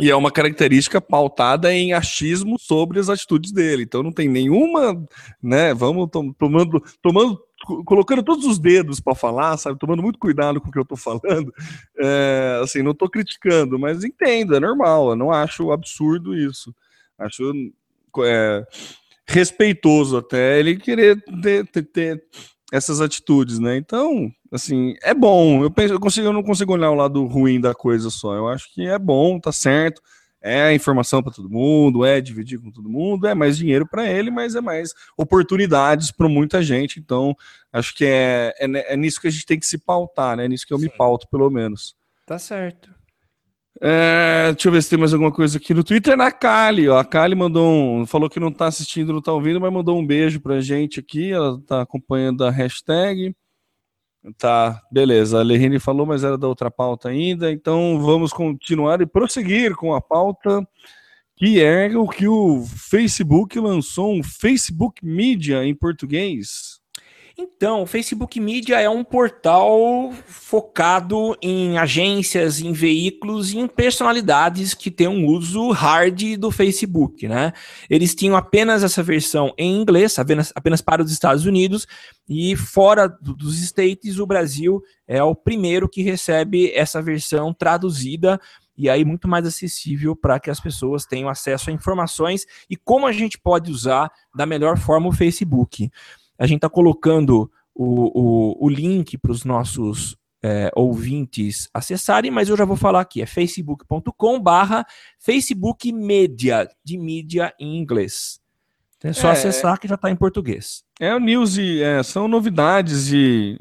Speaker 1: E é uma característica pautada em achismo sobre as atitudes dele. Então não tem nenhuma, né? Vamos tom- tomando, tomando, colocando todos os dedos para falar, sabe? Tomando muito cuidado com o que eu estou falando. É, assim, não estou criticando, mas entendo, é normal. Eu não acho absurdo isso. Acho é, respeitoso até ele querer ter, ter- ter essas atitudes, né? Então, assim, é bom. Eu penso, eu consigo, eu não consigo olhar o lado ruim da coisa só. Eu acho que é bom, tá certo. É informação para todo mundo, é dividir com todo mundo, é mais dinheiro para ele, mas é mais oportunidades para muita gente. Então, acho que é, é, é, nisso que a gente tem que se pautar, né? É nisso que eu Sim. me pauto, pelo menos.
Speaker 2: Tá certo.
Speaker 1: É, deixa eu ver se tem mais alguma coisa aqui no Twitter. Na Kali, ó. A Kali mandou um. Falou que não tá assistindo, não tá ouvindo, mas mandou um beijo pra gente aqui. Ela tá acompanhando a hashtag. Tá, beleza. A Lerine falou, mas era da outra pauta ainda. Então vamos continuar e prosseguir com a pauta, que é o que o Facebook lançou um Facebook Media em português.
Speaker 2: Então, o Facebook Media é um portal focado em agências, em veículos e em personalidades que têm um uso hard do Facebook, né? Eles tinham apenas essa versão em inglês, apenas, para os Estados Unidos, e fora do, dos States, o Brasil é o primeiro que recebe essa versão traduzida e aí muito mais acessível para que as pessoas tenham acesso a informações e como a gente pode usar da melhor forma o Facebook. A gente está colocando o, o, o link para os nossos é, ouvintes acessarem, mas eu já vou falar aqui, é facebook.com barra Facebook Media, de mídia em inglês. Então é só é, acessar que já está em português.
Speaker 1: É o news e é, são novidades e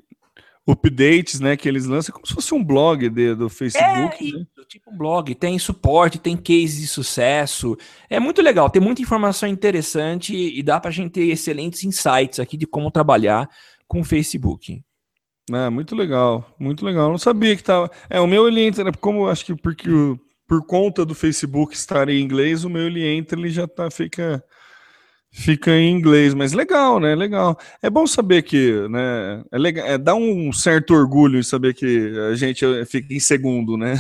Speaker 1: updates, né, que eles lançam, como se fosse um blog de, do Facebook. É, né?
Speaker 2: tipo um blog, tem suporte, tem case de sucesso. É muito legal, tem muita informação interessante e dá para a gente ter excelentes insights aqui de como trabalhar com o Facebook.
Speaker 1: É, muito legal, muito legal. Não sabia que tava. É, o meu ele entra, né, como acho que porque por conta do Facebook estar em inglês, o meu ele entra, ele já tá fica fica em inglês, mas legal, né? Legal. É bom saber que, né? É legal, é, dá um certo orgulho em saber que a gente fica em segundo, né?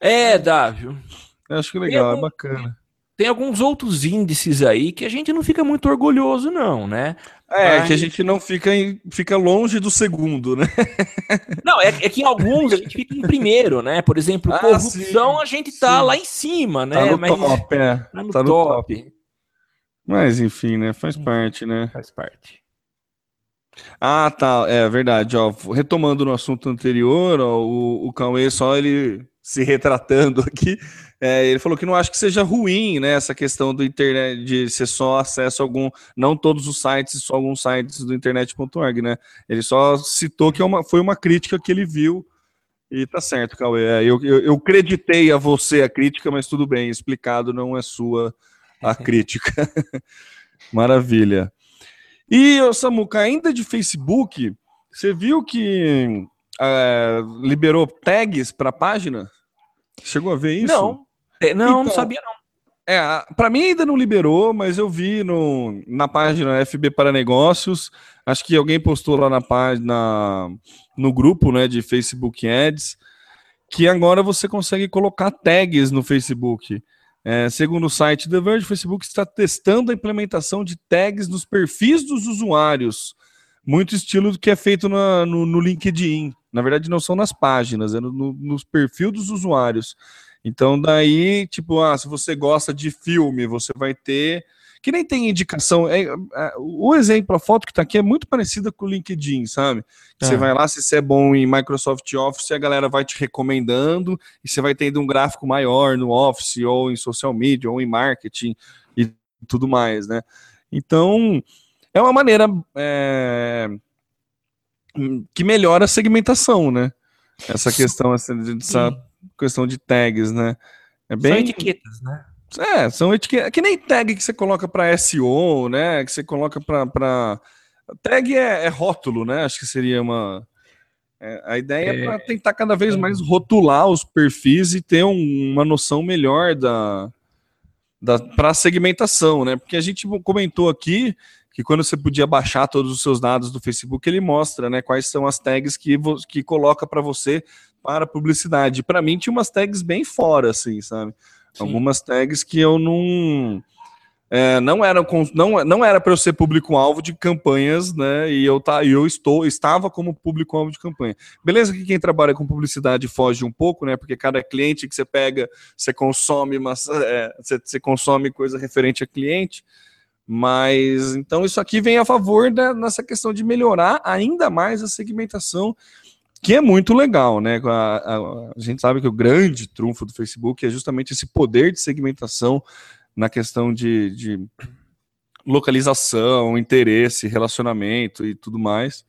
Speaker 2: É, dá, viu?
Speaker 1: Acho que legal, algum, é bacana.
Speaker 2: Tem alguns outros índices aí que a gente não fica muito orgulhoso, não, né?
Speaker 1: É, Mas... que a gente não fica, em, fica longe do segundo, né?
Speaker 2: Não, é, é, que em alguns a gente fica em primeiro, né? Por exemplo, ah, corrupção sim, a gente tá sim. lá em cima, né?
Speaker 1: Tá no Mas, top, é. Tá no, tá top. no top. Mas enfim, né? Faz parte, né?
Speaker 2: Faz parte.
Speaker 1: Ah, tá. É verdade. Ó, retomando no assunto anterior, ó, o, o Cauê só ele se retratando aqui. É, ele falou que não acha que seja ruim, né? Essa questão do internet de ser só acesso a algum, não todos os sites, só alguns sites do internet.org, né? Ele só citou que é uma, foi uma crítica que ele viu. E tá certo, Cauê. É, eu, eu, eu creditei a você a crítica, mas tudo bem, explicado não é sua a crítica. Maravilha. E, Samuca, ainda de Facebook, você viu que é, liberou tags para a página? Chegou a ver isso?
Speaker 2: Não, é, não, então, não sabia não.
Speaker 1: É, para mim ainda não liberou, mas eu vi no, na página FB para Negócios. Acho que alguém postou lá na página, no grupo, né, de Facebook Ads, que agora você consegue colocar tags no Facebook. É, segundo o site The Verge, o Facebook está testando a implementação de tags nos perfis dos usuários, muito estilo do que é feito na, no, no, LinkedIn. Na verdade, não são nas páginas, é no, no, nos perfis dos usuários. Então, daí, tipo, ah, se você gosta de filme, você vai ter que nem tem indicação. É, é, o exemplo, a foto que está aqui é muito parecida com o LinkedIn, sabe? É. Você vai lá, se você é bom em Microsoft Office, a galera vai te recomendando e você vai tendo um gráfico maior no Office, ou em social media, ou em marketing e tudo mais, né? Então, é uma maneira é, que melhora a segmentação, né? Essa questão, essa, essa questão de tags, né?
Speaker 2: É bem... São etiquetas, né?
Speaker 1: É, são etiquetas. Que nem tag que você coloca para SEO, né? Que você coloca para. Tag é, é, rótulo, né? Acho que seria uma. É, a ideia é, é para tentar cada vez mais rotular os perfis e ter um, uma noção melhor da, da para segmentação, né? Porque a gente comentou aqui que quando você podia baixar todos os seus dados do Facebook, ele mostra, né, quais são as tags que, que coloca para você para publicidade. Para mim tinha umas tags bem fora, assim, sabe? Sim. Algumas tags que eu não. É, não era não, não era para eu ser público-alvo de campanhas, né? E eu, tá, eu estou estava como público-alvo de campanha. Beleza que quem trabalha com publicidade foge um pouco, né? Porque cada cliente que você pega, você consome, mas, é, você, você consome coisa referente a cliente. Mas então isso aqui vem a favor da, nessa questão de melhorar ainda mais a segmentação que é muito legal, né? A, a, a, gente sabe que o grande trunfo do Facebook é justamente esse poder de segmentação na questão de, de localização, interesse, relacionamento e tudo mais.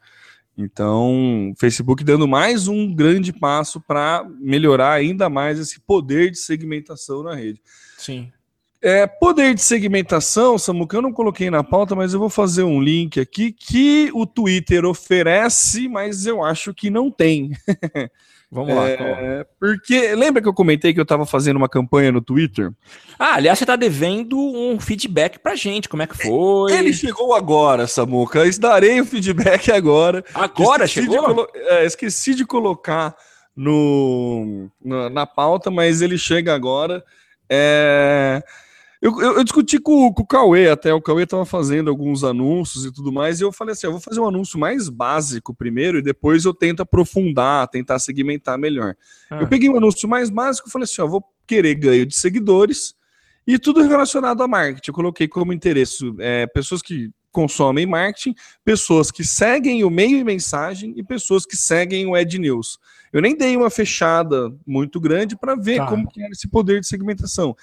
Speaker 1: Então, Facebook dando mais um grande passo para melhorar ainda mais esse poder de segmentação na rede.
Speaker 2: Sim.
Speaker 1: É, poder de segmentação, Samuca, eu não coloquei na pauta, mas eu vou fazer um link aqui que o Twitter oferece, mas eu acho que não tem.
Speaker 2: Vamos lá.
Speaker 1: É, porque lembra que eu comentei que eu estava fazendo uma campanha no Twitter?
Speaker 2: Ah, aliás, você está devendo um feedback pra gente, como é que foi?
Speaker 1: Ele chegou agora, Samuca. Eu darei o feedback agora.
Speaker 2: Agora
Speaker 1: esqueci
Speaker 2: chegou?
Speaker 1: De é, esqueci de colocar no, na, na pauta, mas ele chega agora. É... Eu, eu, eu, discuti com, com, o Cauê até, o Cauê estava fazendo alguns anúncios e tudo mais, e eu falei assim: eu vou fazer um anúncio mais básico primeiro, e depois eu tento aprofundar, tentar segmentar melhor. Ah. Eu peguei um anúncio mais básico e falei assim: eu vou querer ganho de seguidores e tudo relacionado a marketing. Eu coloquei como interesse é, pessoas que consomem marketing, pessoas que seguem o meio e mensagem e pessoas que seguem o Ed News. Eu nem dei uma fechada muito grande para ver tá. como que era esse poder de segmentação.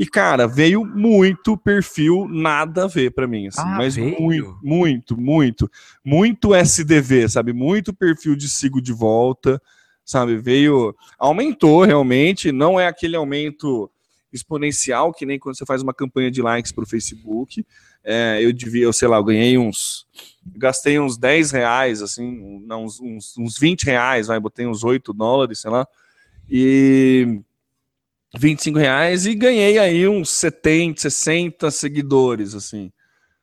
Speaker 1: E, cara, veio muito perfil nada a ver para mim, assim, ah, mas veio? muito, muito, muito, muito SDV, sabe? Muito perfil de sigo de volta, sabe? Veio, aumentou realmente, não é aquele aumento exponencial que nem quando você faz uma campanha de likes para o Facebook. É, eu devia, eu sei lá, eu ganhei uns, gastei uns 10 reais, assim, não, uns, uns, uns 20 reais, vai, botei uns 8 dólares, sei lá, e 25 reais e ganhei aí uns 70, 60 seguidores, assim.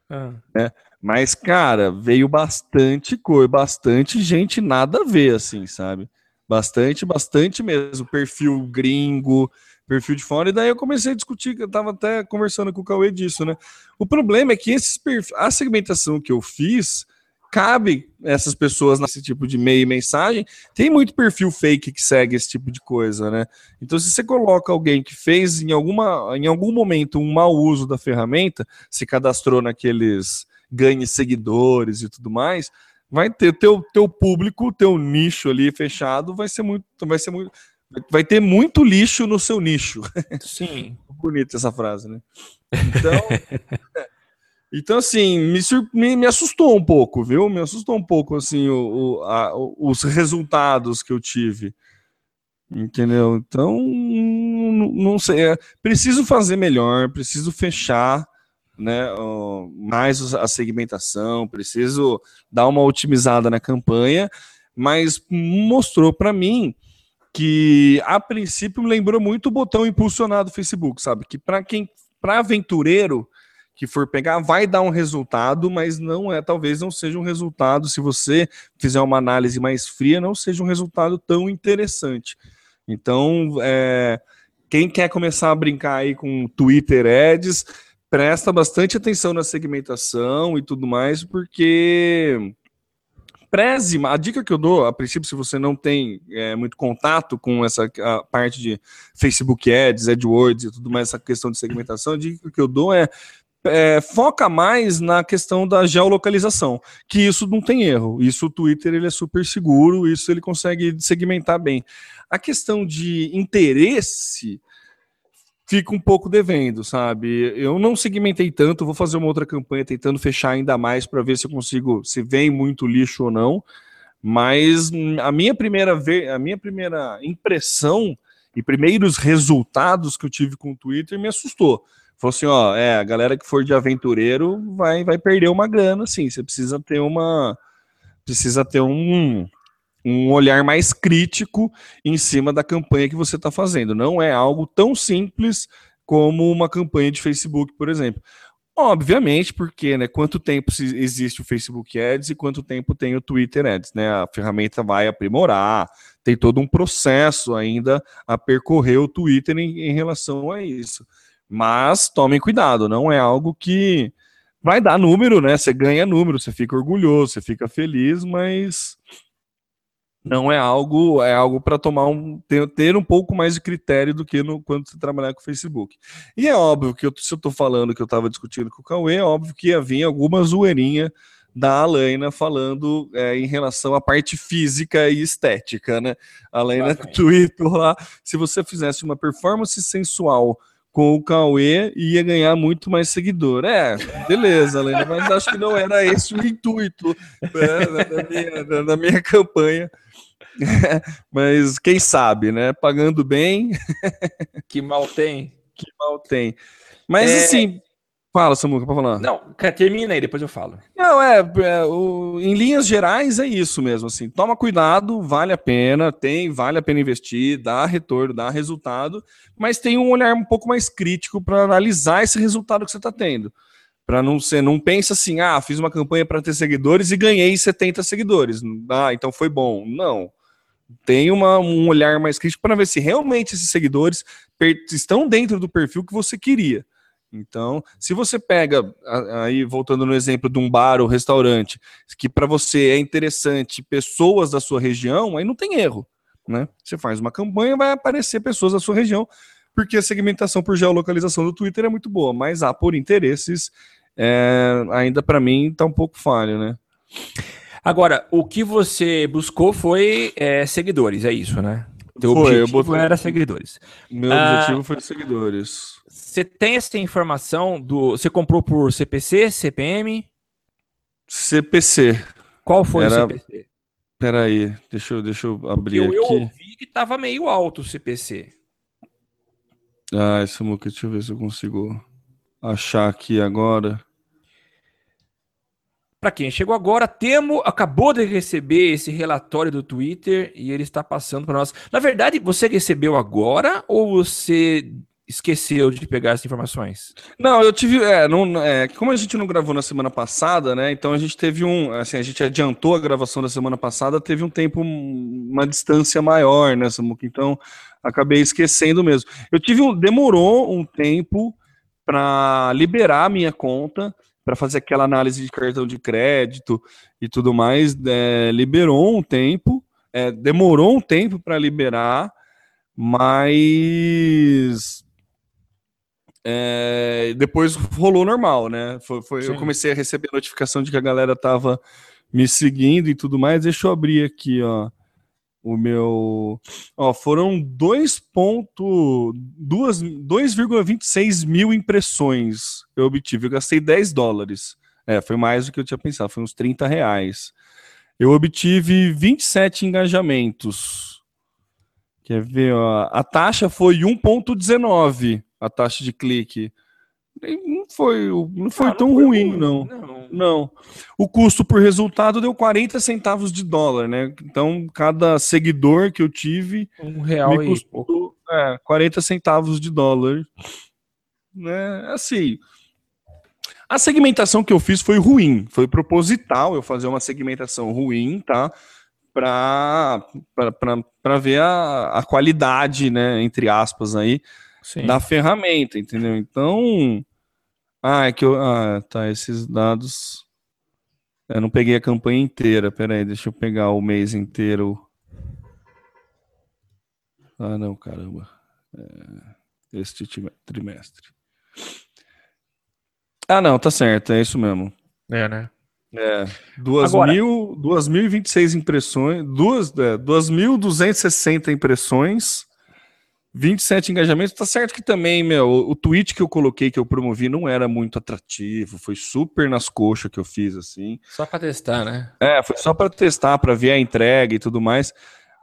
Speaker 1: Ah. Né? Mas, cara, veio bastante cor, bastante gente nada a ver, assim, sabe? Bastante, bastante mesmo. Perfil gringo, perfil de fora. E daí eu comecei a discutir, eu tava até conversando com o Cauê disso, né? O problema é que esses perfis, a segmentação que eu fiz cabe essas pessoas nesse tipo de meio e mensagem. Tem muito perfil fake que segue esse tipo de coisa, né? Então, se você coloca alguém que fez em, alguma, em algum momento um mau uso da ferramenta, se cadastrou naqueles ganhe seguidores e tudo mais, vai ter teu, teu público, teu nicho ali fechado, vai ser muito, vai ser muito, vai ter muito lixo no seu nicho.
Speaker 2: Sim.
Speaker 1: Bonita essa frase, né? Então, Então, assim, me, me, me, assustou um pouco, viu? Me assustou um pouco, assim, o, o a, os resultados que eu tive. Entendeu? Então, não sei. É, preciso fazer melhor, preciso fechar né, mais a segmentação, preciso dar uma otimizada na campanha, mas mostrou para mim que, a princípio, me lembrou muito o botão impulsionado do Facebook, sabe? Que para quem, para aventureiro que for pegar vai dar um resultado, mas não é, talvez não seja um resultado, se você fizer uma análise mais fria, não seja um resultado tão interessante. Então, é, quem quer começar a brincar aí com Twitter Ads, presta bastante atenção na segmentação e tudo mais, porque preze, a dica que eu dou, a princípio, se você não tem é, muito contato com essa parte de Facebook Ads, AdWords e tudo mais, essa questão de segmentação, a dica que eu dou é é, foca mais na questão da geolocalização, que isso não tem erro. Isso o Twitter ele é super seguro, isso ele consegue segmentar bem. A questão de interesse fica um pouco devendo, sabe? Eu não segmentei tanto, vou fazer uma outra campanha tentando fechar ainda mais para ver se eu consigo, se vem muito lixo ou não. Mas a minha primeira a minha primeira impressão e primeiros resultados que eu tive com o Twitter me assustou falou assim, ó, é, a galera que for de aventureiro vai, vai perder uma grana, assim, você precisa ter uma, precisa ter um, um olhar mais crítico em cima da campanha que você está fazendo. Não é algo tão simples como uma campanha de Facebook, por exemplo. Obviamente, porque, né, quanto tempo existe o Facebook Ads e quanto tempo tem o Twitter Ads, né? A ferramenta vai aprimorar, tem todo um processo ainda a percorrer o Twitter em, em relação a isso. Mas tomem cuidado, não é algo que vai dar número, né? Você ganha número, você fica orgulhoso, você fica feliz, mas não é algo é algo para tomar um ter, ter, um pouco mais de critério do que no, quando você trabalhar com o Facebook. E é óbvio que eu, se eu estou falando que eu estava discutindo com o Cauê, é óbvio que havia alguma zoeirinha da Alaina falando é, em relação à parte física e estética, né? A Alaina tweetou lá, se você fizesse uma performance sensual com o Cauê, ia ganhar muito mais seguidor. É, beleza, Alaina, mas acho que não era esse o intuito né, da, minha, da, da minha campanha. mas quem sabe, né? Pagando bem.
Speaker 2: Que mal tem.
Speaker 1: Que mal tem. Mas
Speaker 2: É,
Speaker 1: assim, fala, Samuca, pra falar.
Speaker 2: Não, termina aí, depois eu falo.
Speaker 1: Não, é, é, o- em linhas gerais é isso mesmo, assim, toma cuidado, vale a pena, tem, vale a pena investir, dá retorno, dá resultado, mas tem um olhar um pouco mais crítico para analisar esse resultado que você está tendo. Para não ser, não pensa assim, ah, fiz uma campanha para ter seguidores e ganhei 70 seguidores. Ah, então foi bom. Não. Tem uma- um olhar mais crítico para ver se realmente esses seguidores estão dentro do perfil que você queria. Então, se você pega, a- aí voltando no exemplo de um bar ou restaurante, que para você é interessante pessoas da sua região, aí não tem erro, né? Você faz uma campanha, vai aparecer pessoas da sua região, porque a segmentação por geolocalização do Twitter é muito boa, mas há por interesses, é, ainda para mim tá um pouco falho, né?
Speaker 2: Agora, o que você buscou foi é, seguidores, é isso, né? Teu
Speaker 1: Foi, eu
Speaker 2: objetivo
Speaker 1: botei-
Speaker 2: era seguidores.
Speaker 1: Meu
Speaker 2: Ah.
Speaker 1: objetivo foi seguidores.
Speaker 2: Você tem essa informação do. Você comprou por CPC, CPM?
Speaker 1: CPC.
Speaker 2: Qual foi
Speaker 1: Era
Speaker 2: o CPC?
Speaker 1: Peraí, deixa eu, deixa eu abrir
Speaker 2: Eu, eu
Speaker 1: aqui.
Speaker 2: ouvi que tava meio alto o CPC.
Speaker 1: Ah, esse muca, deixa eu ver se eu consigo achar aqui agora.
Speaker 2: Para quem chegou agora, Temo acabou de receber esse relatório do Twitter e ele está passando para nós. Na verdade, você recebeu agora ou você esqueceu de pegar essas informações?
Speaker 1: Não, eu tive. É, não, é, como a gente não gravou na semana passada, né? Então a gente teve um. Assim, a gente adiantou a gravação da semana passada, teve um tempo, um- uma distância maior, né, Samuca? Então acabei esquecendo mesmo. Eu tive um. Demorou um tempo para liberar a minha conta, para fazer aquela análise de cartão de crédito e tudo mais. é, liberou um tempo, é, demorou um tempo para liberar, mas é, depois rolou normal, né? Foi, foi- eu comecei a receber notificação de que a galera tava me seguindo e tudo mais. Deixa eu abrir aqui, ó. O meu. Ó, foram 2 ponto- duas- 2,26 mil impressões eu obtive. Eu gastei 10 dólares. É, foi mais do que eu tinha pensado, foi uns 30 reais. Eu obtive 27 engajamentos. Quer ver, ó? A taxa foi 1,19 a taxa de clique. Não foi, não foi
Speaker 2: Ah,
Speaker 1: tão
Speaker 2: foi
Speaker 1: ruim, não.
Speaker 2: Não.
Speaker 1: Não. O custo por resultado deu 40 centavos de dólar, né? Então, cada seguidor que eu tive
Speaker 2: Um real
Speaker 1: me
Speaker 2: e
Speaker 1: custou é, 40 centavos de dólar. Né? Assim, a segmentação que eu fiz foi ruim, foi proposital eu fazer uma segmentação ruim, tá? Para ver a, a qualidade, né, entre aspas, aí,
Speaker 2: Sim.
Speaker 1: da ferramenta, entendeu? Então, ah, é que eu, ah, tá, esses dados, eu não peguei a campanha inteira, peraí, deixa eu pegar o mês inteiro. Ah, não, caramba, é, este trimestre. Ah, não, tá certo, é isso mesmo.
Speaker 2: É, né?
Speaker 1: É, 2
Speaker 2: Agora-
Speaker 1: mil, 2.026 impressões, duas, é, 2.260 impressões, 27 engajamentos. Tá certo que também, meu, o, tweet que eu coloquei, que eu promovi, não era muito atrativo, foi super nas coxas que eu fiz, assim.
Speaker 2: Só para testar, né?
Speaker 1: É, foi só para testar, para ver a entrega e tudo mais.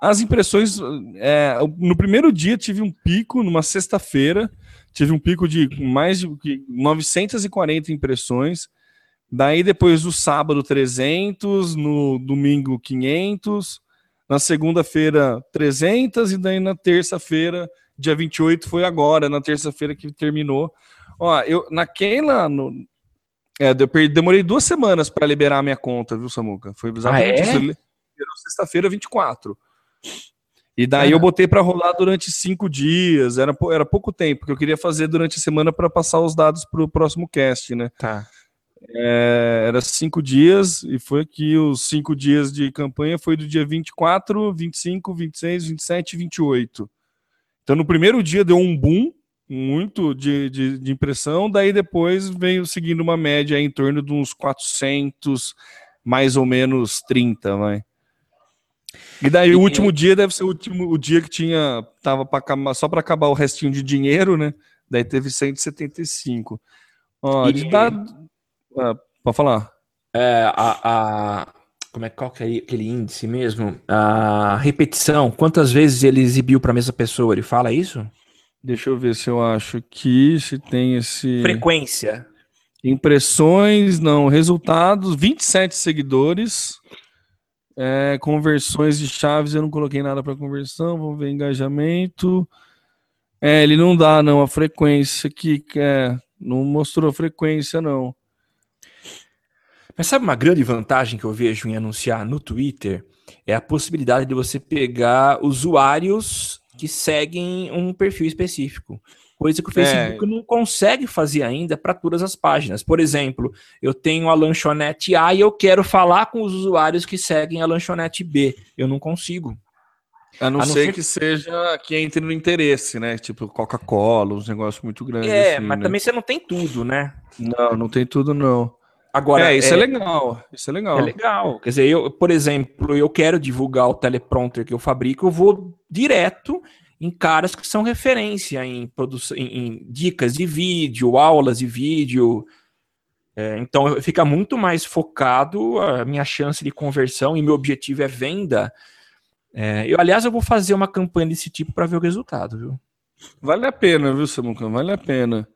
Speaker 1: As impressões, é, no primeiro dia tive um pico, numa sexta-feira, tive um pico de mais de 940 impressões. Daí depois do sábado 300, no domingo 500, na segunda-feira 300 e daí na terça-feira, dia 28 foi agora, na terça-feira que terminou. Ó, eu naquela no, é, eu per- demorei duas semanas para liberar a minha conta, viu, Samuca? Foi exatamente
Speaker 2: Ah, é?
Speaker 1: isso. Liberou sexta-feira 24. E daí eu botei para rolar durante cinco dias. Era, era pouco tempo, porque eu queria fazer durante a semana para passar os dados para o próximo cast, né?
Speaker 2: Tá.
Speaker 1: É, era cinco dias, e foi que os cinco dias de campanha foi do dia 24, 25, 26, 27 e 28. Então no primeiro dia deu um boom muito de, de, de impressão, daí depois veio seguindo uma média em torno de uns 400 mais ou menos 30, vai. E daí
Speaker 2: E-
Speaker 1: o último dia deve ser o último o dia que tinha tava para acabar só para acabar o restinho de dinheiro, né? Daí teve 175. Ó,
Speaker 2: E-
Speaker 1: eles dá ah, pode falar.
Speaker 2: É, a, a- como é qual que é aquele índice mesmo? A repetição, quantas vezes ele exibiu para a mesma pessoa? Ele fala isso?
Speaker 1: Deixa eu ver se eu acho que se tem esse
Speaker 2: Frequência.
Speaker 1: impressões, não, resultados, 27 seguidores. É, conversões de chaves, eu não coloquei nada para conversão. Vamos ver engajamento. É, ele não dá não a frequência aqui, que é, não mostrou a frequência não.
Speaker 2: Mas sabe uma grande vantagem que eu vejo em anunciar no Twitter? É a possibilidade de você pegar usuários que seguem um perfil específico. Coisa que o
Speaker 1: É.
Speaker 2: Facebook não consegue fazer ainda para todas as páginas. Por exemplo, eu tenho a lanchonete A e eu quero falar com os usuários que seguem a lanchonete B. Eu não consigo.
Speaker 1: A não,
Speaker 2: A não
Speaker 1: ser
Speaker 2: ser-
Speaker 1: que seja que entre no interesse, né? Tipo Coca-Cola, uns negócios muito grandes.
Speaker 2: É,
Speaker 1: assim,
Speaker 2: mas
Speaker 1: né?
Speaker 2: também você não tem tudo, né?
Speaker 1: Não, não tem tudo não.
Speaker 2: Agora,
Speaker 1: é, isso é, legal. Isso é legal.
Speaker 2: É legal. Quer dizer, eu, por exemplo, eu quero divulgar o teleprompter que eu fabrico, eu vou direto em caras que são referência em, produção, em, em dicas de vídeo, aulas de vídeo. É, então fica muito mais focado a minha chance de conversão e meu objetivo é venda. É, eu, aliás, eu vou fazer uma campanha desse tipo para ver o resultado, viu?
Speaker 1: Vale a pena, viu, Samuca? Vale a pena.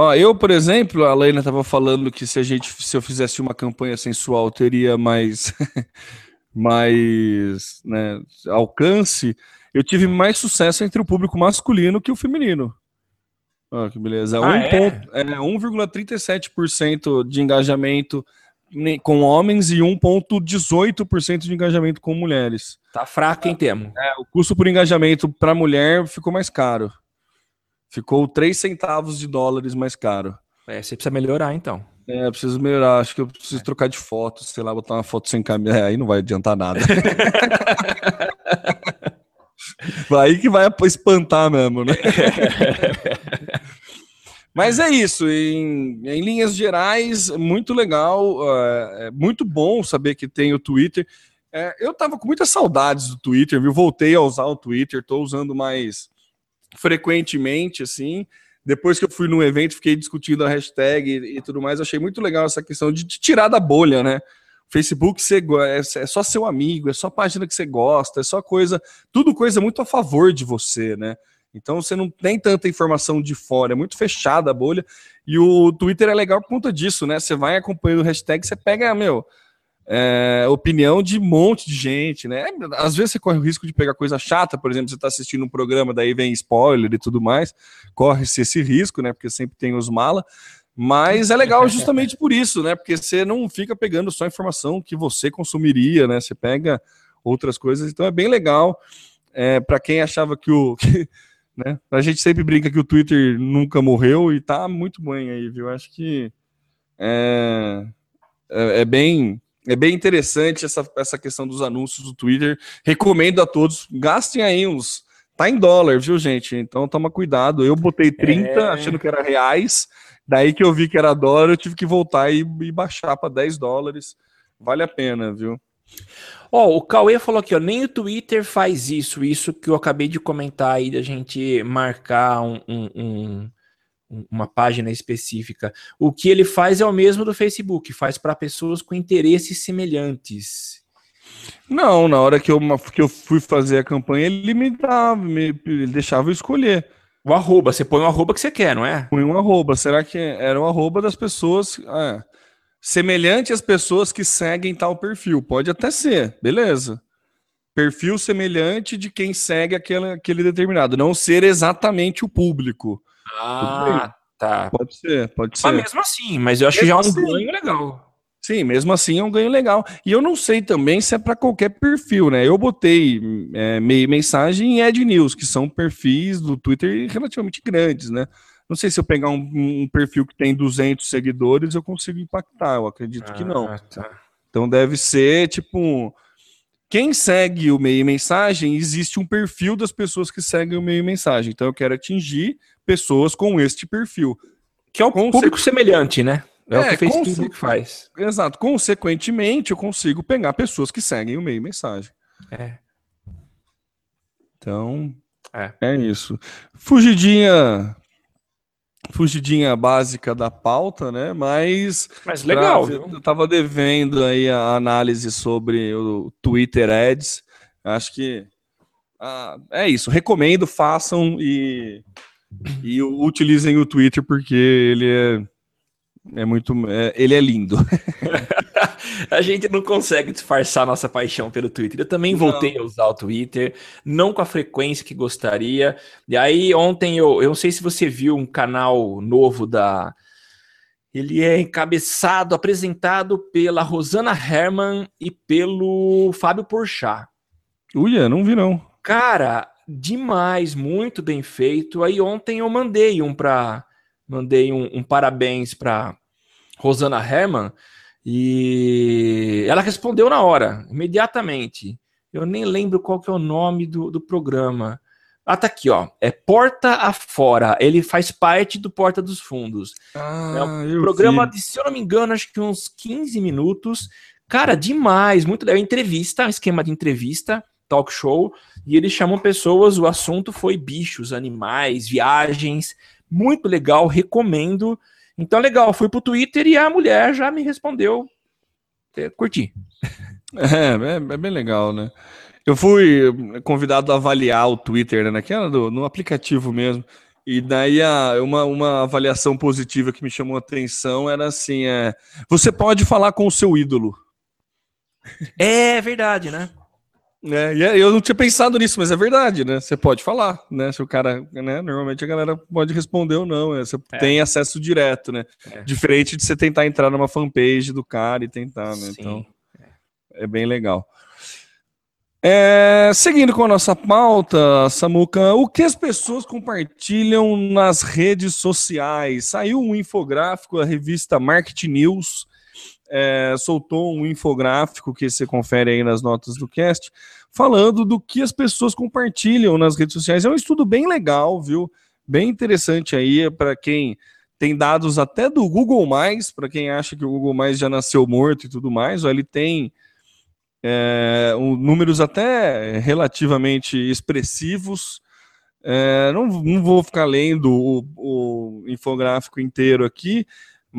Speaker 1: Ó, eu, por exemplo, a Lena estava falando que se a gente, se eu fizesse uma campanha sensual, teria mais, mais né, alcance. Eu tive mais sucesso entre o público masculino que o feminino. Ó, que beleza.
Speaker 2: Ah,
Speaker 1: Um
Speaker 2: é?
Speaker 1: é 1,37% de engajamento com homens e 1,18% de engajamento com mulheres.
Speaker 2: Tá fraco, hein, Temo?
Speaker 1: É, o custo por engajamento para mulher ficou mais caro. Ficou 3 centavos de dólares mais caro.
Speaker 2: É, você precisa melhorar, então.
Speaker 1: É, eu preciso melhorar. Acho que eu preciso trocar de foto, sei lá, botar uma foto sem câmera. É, aí não vai adiantar nada. Aí que vai espantar mesmo, né? Mas é isso, em, em linhas gerais, muito legal, é, é muito bom saber que tem o Twitter. É, eu tava com muitas saudades do Twitter, viu? Voltei a usar o Twitter, tô usando mais frequentemente, assim. Depois que eu fui num evento, fiquei discutindo a hashtag e, e tudo mais. Achei muito legal essa questão de, tirar da bolha, né? Facebook você, é, é só seu amigo, é só página que você gosta, é só coisa, tudo coisa muito a favor de você, né? Então você não tem tanta informação de fora, é muito fechada a bolha. E o Twitter é legal por conta disso, né? Você vai acompanhando o hashtag, você pega, meu, é, opinião de um monte de gente, né? Às vezes você corre o risco de pegar coisa chata, por exemplo, você está assistindo um programa, daí vem spoiler e tudo mais, corre-se esse risco, né? Porque sempre tem os mala. Mas é legal justamente por isso, né? Porque você não fica pegando só informação que você consumiria, né? Você pega outras coisas, então é bem legal. É, para quem achava que o. Que, né? A gente sempre brinca que o Twitter nunca morreu e tá muito bem aí, viu? Acho que é, é, é bem. É bem interessante essa, essa questão dos anúncios do Twitter. Recomendo a todos, gastem aí uns. Tá em dólar, viu, gente? Então toma cuidado. Eu botei 30
Speaker 2: É.
Speaker 1: achando que era reais. Daí que eu vi que era dólar, eu tive que voltar e, e baixar para 10 dólares. Vale a pena, viu?
Speaker 2: Ó, o Cauê falou aqui, ó, nem o Twitter faz isso, isso que eu acabei de comentar aí, da gente marcar um- um- um- uma página específica. O que ele faz é o mesmo do Facebook, faz para pessoas com interesses semelhantes.
Speaker 1: Não, na hora que eu, que eu fui fazer a campanha, ele me dava, me, ele deixava eu escolher.
Speaker 2: O arroba, você põe o arroba que você quer, não é?
Speaker 1: Põe um arroba. Será que era o arroba das pessoas é, semelhante às pessoas que seguem tal perfil? Pode até ser, beleza. Perfil semelhante de quem segue aquele, aquele determinado, não ser exatamente o público.
Speaker 2: Ah, tá.
Speaker 1: Pode ser, pode ser.
Speaker 2: Mas mesmo assim, mas eu acho que já é um
Speaker 1: Mesmo assim.
Speaker 2: ganho legal.
Speaker 1: Sim, mesmo assim é um ganho legal. E eu não sei também se é para qualquer perfil, né? Eu botei é, mensagem e Ed News, que são perfis do Twitter relativamente grandes, né? Não sei se eu pegar um, um perfil que tem 200 seguidores, eu consigo impactar. Eu acredito que não.
Speaker 2: Ah, tá.
Speaker 1: Então deve ser tipo. Quem segue o meio mensagem, existe um perfil das pessoas que seguem o meio mensagem. Então eu quero atingir pessoas com este perfil.
Speaker 2: Que é o público semelhante, né? É, o
Speaker 1: É,
Speaker 2: que o
Speaker 1: com
Speaker 2: Facebook faz.
Speaker 1: Exato. Consequentemente, eu consigo pegar pessoas que seguem o meio mensagem.
Speaker 2: É.
Speaker 1: Então,
Speaker 2: É.
Speaker 1: é isso. Fugidinha. Fugidinha básica da pauta, né? Mas.
Speaker 2: Mas legal,
Speaker 1: pra-? Eu tava devendo aí a análise sobre o Twitter Ads. Acho que. ah, é isso. Recomendo, façam e, e utilizem o Twitter porque ele é, é muito. é- ele é lindo.
Speaker 2: A gente não consegue disfarçar nossa paixão pelo Twitter. Eu também voltei a usar o Twitter, não com a frequência que gostaria. E aí, ontem, eu, eu não sei se você viu um canal novo da. Ele é encabeçado, apresentado pela Rosana Herman e pelo Fábio Porchat.
Speaker 1: Uia, não vi não.
Speaker 2: Cara, demais, muito bem feito. Aí ontem eu mandei um para mandei um, um parabéns para Rosana Herman e ela respondeu na hora, imediatamente. Eu nem lembro qual que é o nome do, do programa. Ah, tá aqui, ó. É Porta Afora. Ele faz parte do Porta dos Fundos.
Speaker 1: Ah,
Speaker 2: É um programa
Speaker 1: vi.
Speaker 2: de, se eu não me engano, acho que uns 15 minutos. Cara, demais, muito legal. Entrevista, um esquema de entrevista, talk show, e eles chamam pessoas, o assunto foi bichos, animais, viagens. Muito legal, recomendo. Então, legal, fui pro Twitter e a mulher já me respondeu. É, Curti.
Speaker 1: É, é, é bem legal, né? Eu fui convidado a avaliar o Twitter, né? Naquela do, no aplicativo mesmo. E daí a, uma, uma avaliação positiva que me chamou a atenção era assim: é, você pode falar com o seu ídolo.
Speaker 2: É verdade, né?
Speaker 1: Né? E é- eu não tinha pensado nisso, mas é verdade, né? Você pode falar, né? Se o cara, né? Normalmente a galera pode responder ou não, né? Você
Speaker 2: É.
Speaker 1: tem acesso direto, né?
Speaker 2: É.
Speaker 1: Diferente de você tentar entrar numa fanpage do cara e tentar, né?
Speaker 2: Sim.
Speaker 1: Então, é bem legal. É, seguindo com a nossa pauta, Samuca, o que as pessoas compartilham nas redes sociais? Saiu um infográfico, a revista Market News é, soltou um infográfico que você confere aí nas notas do cast, falando do que as pessoas compartilham nas redes sociais. É um estudo bem legal, viu? Bem interessante aí para quem tem dados até do Google Mais, para quem acha que o Google Mais já nasceu morto e tudo mais, ó, ele tem é, um- números até relativamente expressivos. É, não, não vou ficar lendo o, o infográfico inteiro aqui,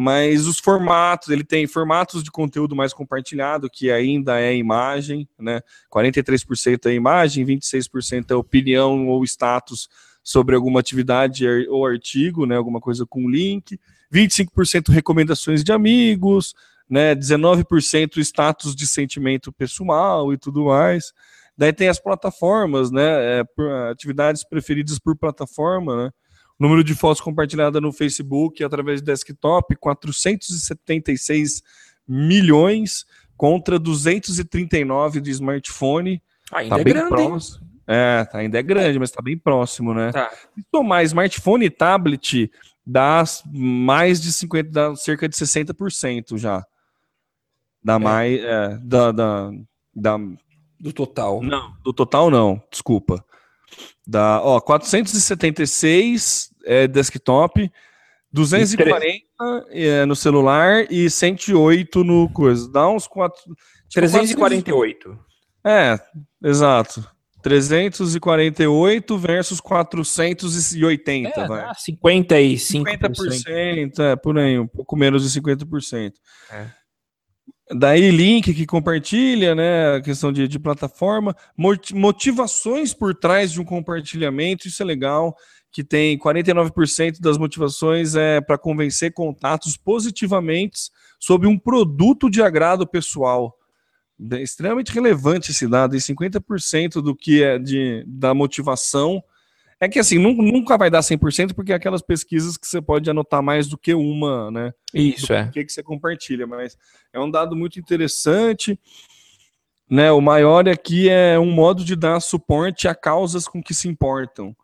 Speaker 1: mas os formatos, ele tem formatos de conteúdo mais compartilhado, que ainda é imagem, né? 43% é imagem, 26% é opinião ou status sobre alguma atividade ou artigo, né? Alguma coisa com link, 25% recomendações de amigos, né? 19% status de sentimento pessoal e tudo mais. Daí tem as plataformas, né? é, atividades preferidas por plataforma, né? Número de fotos compartilhadas no Facebook através de desktop, 476 milhões contra 239 do smartphone.
Speaker 2: Ainda
Speaker 1: Tá
Speaker 2: é
Speaker 1: bem
Speaker 2: grande, hein?
Speaker 1: próximo. É, tá, ainda é grande, mas tá bem próximo, né?
Speaker 2: Tá.
Speaker 1: Se somar smartphone e tablet, dá mais de 50, dá cerca de 60% já. Dá mais, é, da, da, da,
Speaker 2: Do total.
Speaker 1: não, do total não, desculpa. Da, ó, 476 é desktop, 240 é, no celular e 108 no coisa. Dá uns 4
Speaker 2: 348.
Speaker 1: É, exato. 348 versus 480,
Speaker 2: É,
Speaker 1: vai.
Speaker 2: dá 55%.
Speaker 1: 50%, é, por aí, um pouco menos de 50%.
Speaker 2: É.
Speaker 1: Daí, link que compartilha, né? A questão de, de plataforma, moti- motivações por trás de um compartilhamento, isso é legal. Que tem 49% das motivações é para convencer contatos positivamente sobre um produto de agrado pessoal. É extremamente relevante esse dado, e 50% do que é de, da motivação é que assim, nun- nunca vai dar 100%, porque é aquelas pesquisas que você pode anotar mais do que uma, né?
Speaker 2: Isso, é.
Speaker 1: O que, que você compartilha, mas é um dado muito interessante. Né, o maior aqui é um modo de dar suporte a causas com que se importam.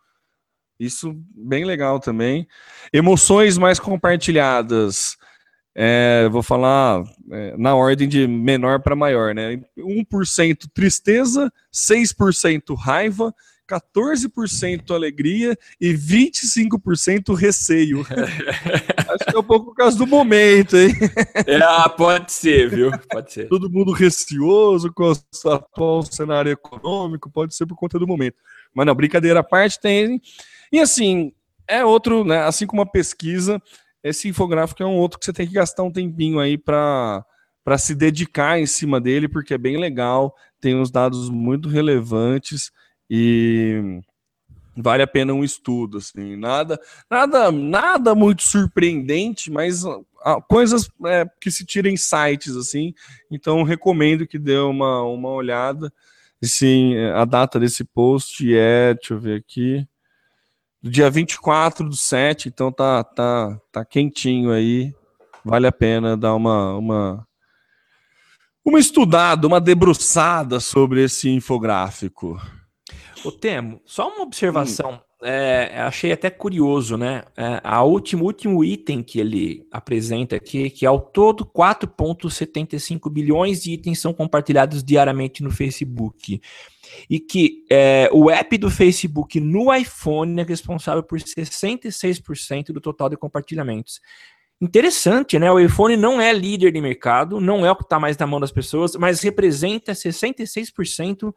Speaker 1: Isso bem legal também. Emoções mais compartilhadas. É, vou falar é, na ordem de menor para maior, né? 1% tristeza, 6% raiva, 14% alegria e 25% receio. Acho que é um pouco por causa do momento, hein?
Speaker 2: É, ah, pode ser, viu? Pode ser.
Speaker 1: Todo mundo receoso com o atual cenário econômico, pode ser por conta do momento. Mas não, brincadeira à parte tem. E assim, é outro, né? Assim como a pesquisa, esse infográfico é um outro que você tem que gastar um tempinho aí para para se dedicar em cima dele, porque é bem legal, tem uns dados muito relevantes e vale a pena um estudo, assim, nada, nada, nada muito surpreendente, mas ah, coisas é, que se tiram em sites, assim, então recomendo que dê uma, uma olhada, sim, a data desse post é, deixa eu ver aqui, do dia 24 do 7, então tá, tá, tá quentinho aí, vale a pena dar uma, uma uma estudada, uma debruçada sobre esse infográfico.
Speaker 2: O Temo, só uma observação. Hum. É, achei até curioso, né? É, a último, último item que ele apresenta aqui, que ao todo 4,75 bilhões de itens são compartilhados diariamente no Facebook. E que é, o app do Facebook no iPhone é responsável por 66% do total de compartilhamentos. Interessante, né? O iPhone não é líder de mercado, não é o que está mais na mão das pessoas, mas representa 66%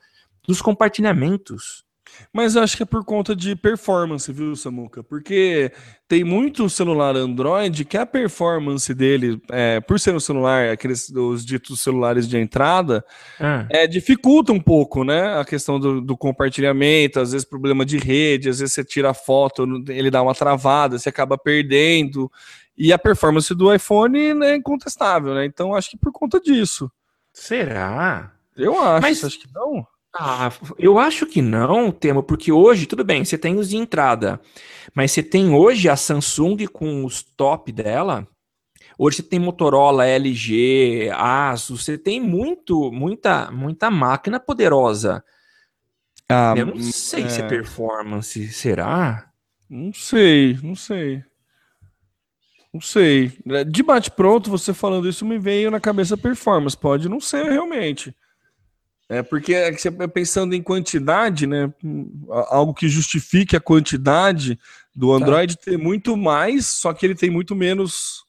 Speaker 2: dos compartilhamentos.
Speaker 1: Mas eu acho que é por conta de performance, viu, Samuca? Porque tem muito celular Android que a performance dele, é, por ser um celular, aqueles os ditos celulares de entrada, ah. é, dificulta um pouco, né? A questão do, do, compartilhamento, às vezes problema de rede, às vezes você tira a foto, ele dá uma travada, você acaba perdendo. E a performance do iPhone né, é incontestável, né? Então acho que por conta disso.
Speaker 2: Será?
Speaker 1: Eu acho, Mas... acho que não.
Speaker 2: Ah, eu acho que não, Temo, porque hoje, tudo bem, você tem os de entrada, mas você tem hoje a Samsung com os top dela. Hoje você tem Motorola, LG, Asus, você tem muito, muita, muita máquina poderosa. Ah, eu não sei é... se é performance, será?
Speaker 1: Não sei, não sei. Não sei. De bate pronto, você falando isso me veio na cabeça performance. Pode não ser realmente. É porque é você pensando em quantidade, né? Algo que justifique a quantidade do tá. Android tá. ter muito mais, só que ele tem muito menos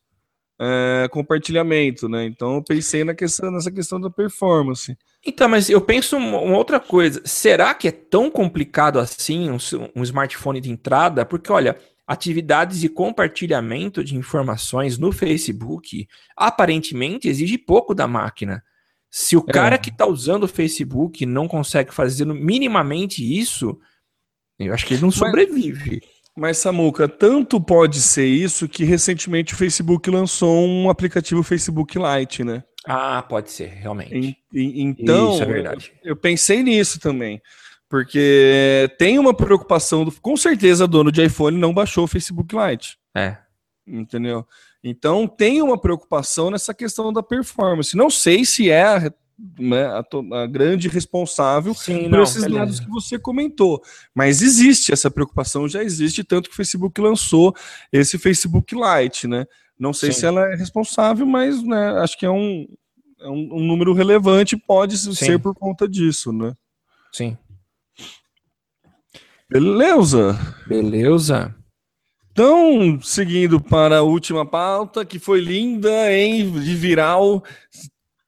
Speaker 1: é, compartilhamento, né? Então eu pensei na questão, nessa questão da performance.
Speaker 2: Então, mas eu penso uma outra coisa. Será que é tão complicado assim um, um smartphone de entrada? Porque, olha, atividades de compartilhamento de informações no Facebook aparentemente exige pouco da máquina. Se o cara é. que está usando o Facebook não consegue fazer minimamente isso, eu acho que ele não sobrevive.
Speaker 1: Mas, Samuca, tanto pode ser isso que recentemente o Facebook lançou um aplicativo Facebook Lite, né?
Speaker 2: Ah, pode ser, realmente.
Speaker 1: E, e, então, isso é verdade. Eu, eu pensei nisso também. Porque tem uma preocupação, do, com certeza, dono de iPhone não baixou o Facebook Lite.
Speaker 2: É.
Speaker 1: Entendeu? Então tem uma preocupação nessa questão da performance. Não sei se é a, né, a, a grande responsável Sim, por não, esses beleza. dados que você comentou, mas existe essa preocupação, já existe, tanto que o Facebook lançou esse Facebook Lite, né? Não sei Sim. se ela é responsável, mas né, acho que é um, é um, um número relevante, pode Sim. ser por conta disso, né?
Speaker 2: Sim.
Speaker 1: Beleza.
Speaker 2: Beleza.
Speaker 1: Então, seguindo para a última pauta, que foi linda, hein? De viral.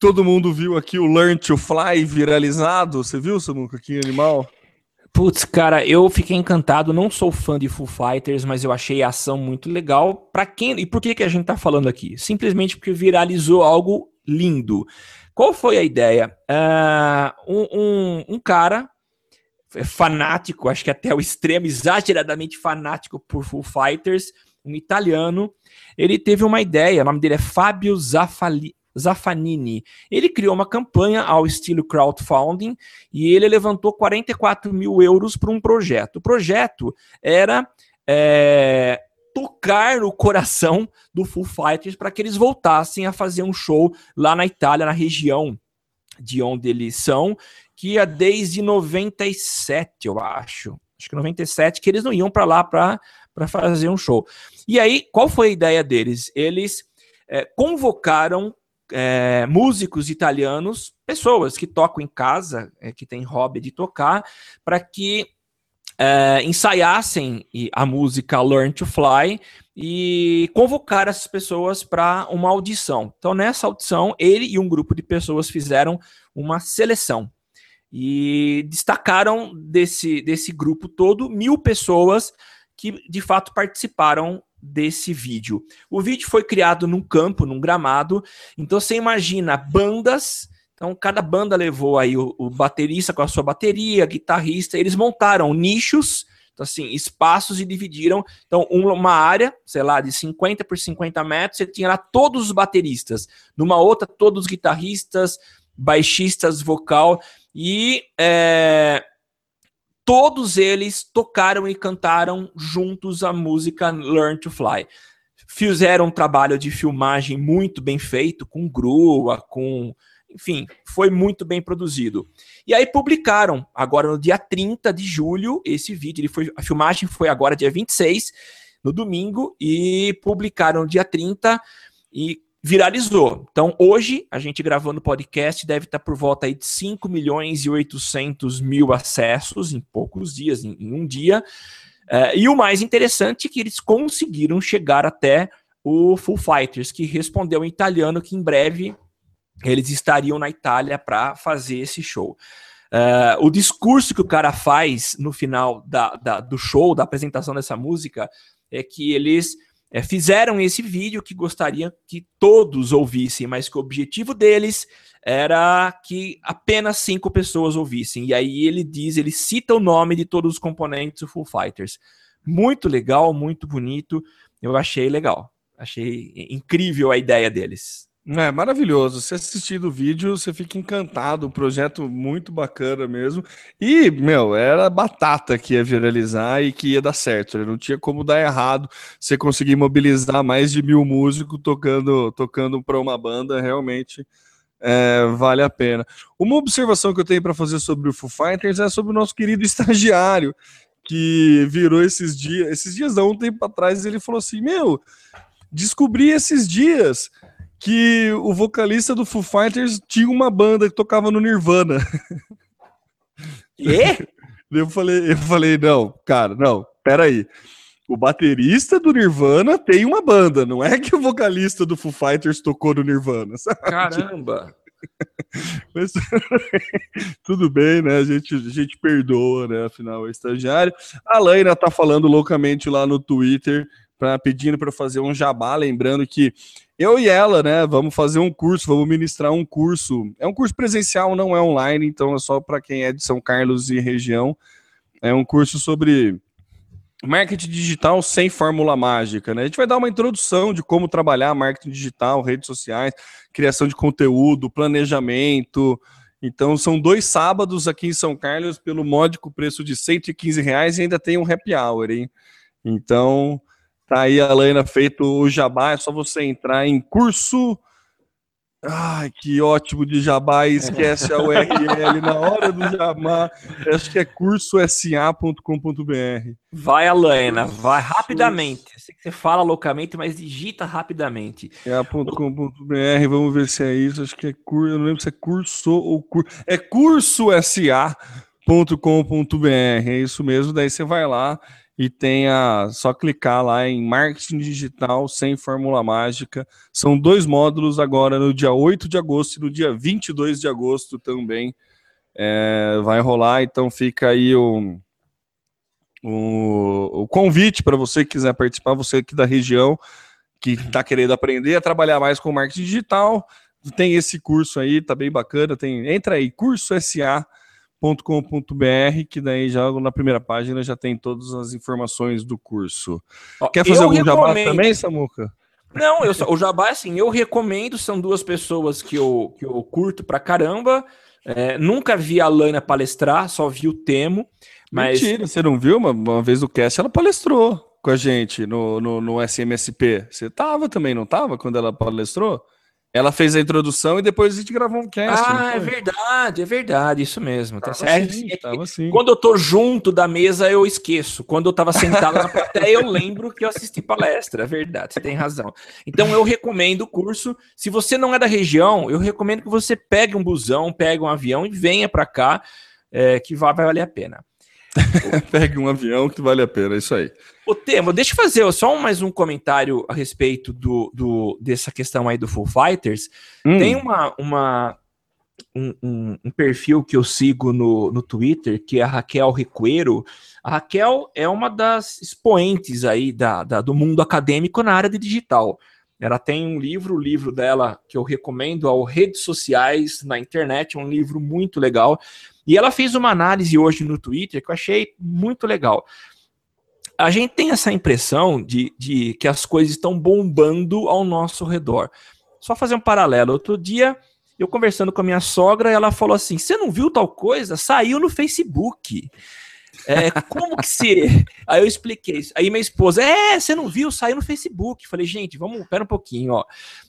Speaker 1: Todo mundo viu aqui o Learn to Fly viralizado. Você viu, Samuca? Que animal.
Speaker 2: Putz, cara, eu fiquei encantado. Não sou fã de Foo Fighters, mas eu achei a ação muito legal. Para quem e por que que a gente tá falando aqui? Simplesmente porque viralizou algo lindo. Qual foi a ideia? Uh, um, um, um cara fanático, acho que até o extremo, exageradamente fanático por Full Fighters, um italiano. Ele teve uma ideia, o nome dele é Fábio Zaffali, Zaffanini. Ele criou uma campanha ao estilo crowdfunding e ele levantou 44 mil euros para um projeto. O projeto era é, tocar no coração do Full Fighters para que eles voltassem a fazer um show lá na Itália, na região de onde eles são, é desde 97, eu acho. Acho que 97, que eles não iam para lá para fazer um show. E aí, qual foi a ideia deles? Eles é, convocaram é, músicos italianos, pessoas que tocam em casa, é, que têm hobby de tocar, para que é, ensaiassem a música Learn to Fly e convocar essas pessoas para uma audição. Então, nessa audição, ele e um grupo de pessoas fizeram uma seleção e destacaram desse, desse grupo todo mil pessoas que de fato participaram desse vídeo. O vídeo foi criado num campo, num gramado. Então você imagina bandas. Então cada banda levou aí o, o baterista com a sua bateria, guitarrista. Eles montaram nichos, então assim espaços e dividiram. Então uma área, sei lá, de 50 por 50 metros, você tinha lá todos os bateristas. Numa outra todos os guitarristas, baixistas, vocal e é, todos eles tocaram e cantaram juntos a música Learn to Fly. Fizeram um trabalho de filmagem muito bem feito, com grua, com. Enfim, foi muito bem produzido. E aí publicaram, agora no dia 30 de julho, esse vídeo. Ele foi, a filmagem foi agora dia 26, no domingo, e publicaram no dia 30. E viralizou. Então, hoje, a gente gravando o podcast deve estar por volta aí de 5 milhões e 800 mil acessos em poucos dias, em, em um dia. Uh, e o mais interessante é que eles conseguiram chegar até o Full Fighters, que respondeu em italiano que em breve eles estariam na Itália para fazer esse show. Uh, o discurso que o cara faz no final da, da, do show, da apresentação dessa música, é que eles é, fizeram esse vídeo que gostariam que todos ouvissem, mas que o objetivo deles era que apenas cinco pessoas ouvissem. E aí ele diz, ele cita o nome de todos os componentes do Full Fighters. Muito legal, muito bonito. Eu achei legal. Achei incrível a ideia deles.
Speaker 1: É maravilhoso. Você assistindo o vídeo, você fica encantado. Um projeto muito bacana mesmo. E, meu, era batata que ia viralizar e que ia dar certo. Né? Não tinha como dar errado. Você conseguir mobilizar mais de mil músicos tocando, tocando para uma banda, realmente é, vale a pena. Uma observação que eu tenho para fazer sobre o Foo Fighters é sobre o nosso querido estagiário, que virou esses dias. Esses dias, há um tempo atrás, ele falou assim: Meu, descobri esses dias que o vocalista do Foo Fighters tinha uma banda que tocava no Nirvana.
Speaker 2: E?
Speaker 1: Eu falei, eu falei, não, cara, não, peraí. O baterista do Nirvana tem uma banda, não é que o vocalista do Foo Fighters tocou no Nirvana. Sabe?
Speaker 2: Caramba!
Speaker 1: Mas, tudo bem, né? A gente, a gente perdoa, né? Afinal, é estagiário. A Laina tá falando loucamente lá no Twitter, pra, pedindo para fazer um jabá, lembrando que eu e ela, né, vamos fazer um curso, vamos ministrar um curso. É um curso presencial, não é online, então é só para quem é de São Carlos e região. É um curso sobre marketing digital sem fórmula mágica, né? A gente vai dar uma introdução de como trabalhar marketing digital, redes sociais, criação de conteúdo, planejamento. Então são dois sábados aqui em São Carlos pelo módico preço de 115 reais e ainda tem um happy hour, hein? Então Tá aí a Laina feito o jabá, é só você entrar em curso. Ai, que ótimo de jabá, esquece a URL na hora do jabá. Acho que é cursosa.com.br.
Speaker 2: Vai, Alaina, vai rapidamente. Sei que você fala loucamente, mas digita rapidamente.
Speaker 1: É .com.br, vamos ver se é isso. Acho que é curso, eu não lembro se é curso ou curso. É cursosa.com.br, é isso mesmo. Daí você vai lá e tenha só clicar lá em marketing digital sem fórmula mágica. São dois módulos agora no dia 8 de agosto e no dia 22 de agosto também é, vai rolar, então fica aí o, o, o convite para você que quiser participar, você aqui da região que está querendo aprender a trabalhar mais com marketing digital, tem esse curso aí, tá bem bacana, tem, entra aí, curso SA com.br que daí já na primeira página já tem todas as informações do curso. Ó, Quer fazer algum recomendo... jabá também, Samuca?
Speaker 2: Não, eu só, o jabá, assim, eu recomendo, são duas pessoas que eu, que eu curto pra caramba. É, nunca vi a Lana palestrar, só vi o Temo. Mas...
Speaker 1: Mentira, você não viu? Uma, uma vez o cast ela palestrou com a gente no, no, no SMSP. Você tava também, não tava, quando ela palestrou? Ela fez a introdução e depois a gente gravou um cast.
Speaker 2: Ah, é verdade, é verdade, isso mesmo. Tá certo. Assim, é assim. Quando eu tô junto da mesa, eu esqueço. Quando eu tava sentado na plateia, eu lembro que eu assisti palestra. É verdade, você tem razão. Então eu recomendo o curso. Se você não é da região, eu recomendo que você pegue um busão, pegue um avião e venha para cá, é, que vai, vai valer a pena.
Speaker 1: Pegue um avião que vale a pena, é isso aí.
Speaker 2: O tema, deixa eu fazer só mais um comentário a respeito do, do dessa questão aí do Full Fighters.
Speaker 1: Hum.
Speaker 2: Tem uma, uma um, um- um perfil que eu sigo no, no Twitter, que é a Raquel Recuero. A Raquel é uma das expoentes aí da, da- do mundo acadêmico na área de digital. Ela tem um livro, o livro dela que eu recomendo ao Redes Sociais na internet, um livro muito legal. E ela fez uma análise hoje no Twitter que eu achei muito legal. A gente tem essa impressão de, de que as coisas estão bombando ao nosso redor. Só fazer um paralelo. Outro dia, eu conversando com a minha sogra, ela falou assim: Você não viu tal coisa? Saiu no Facebook. É, como que se. Aí eu expliquei isso. Aí minha esposa, é, você não viu? Saiu no Facebook. Falei, gente, vamos, pera um pouquinho, ó.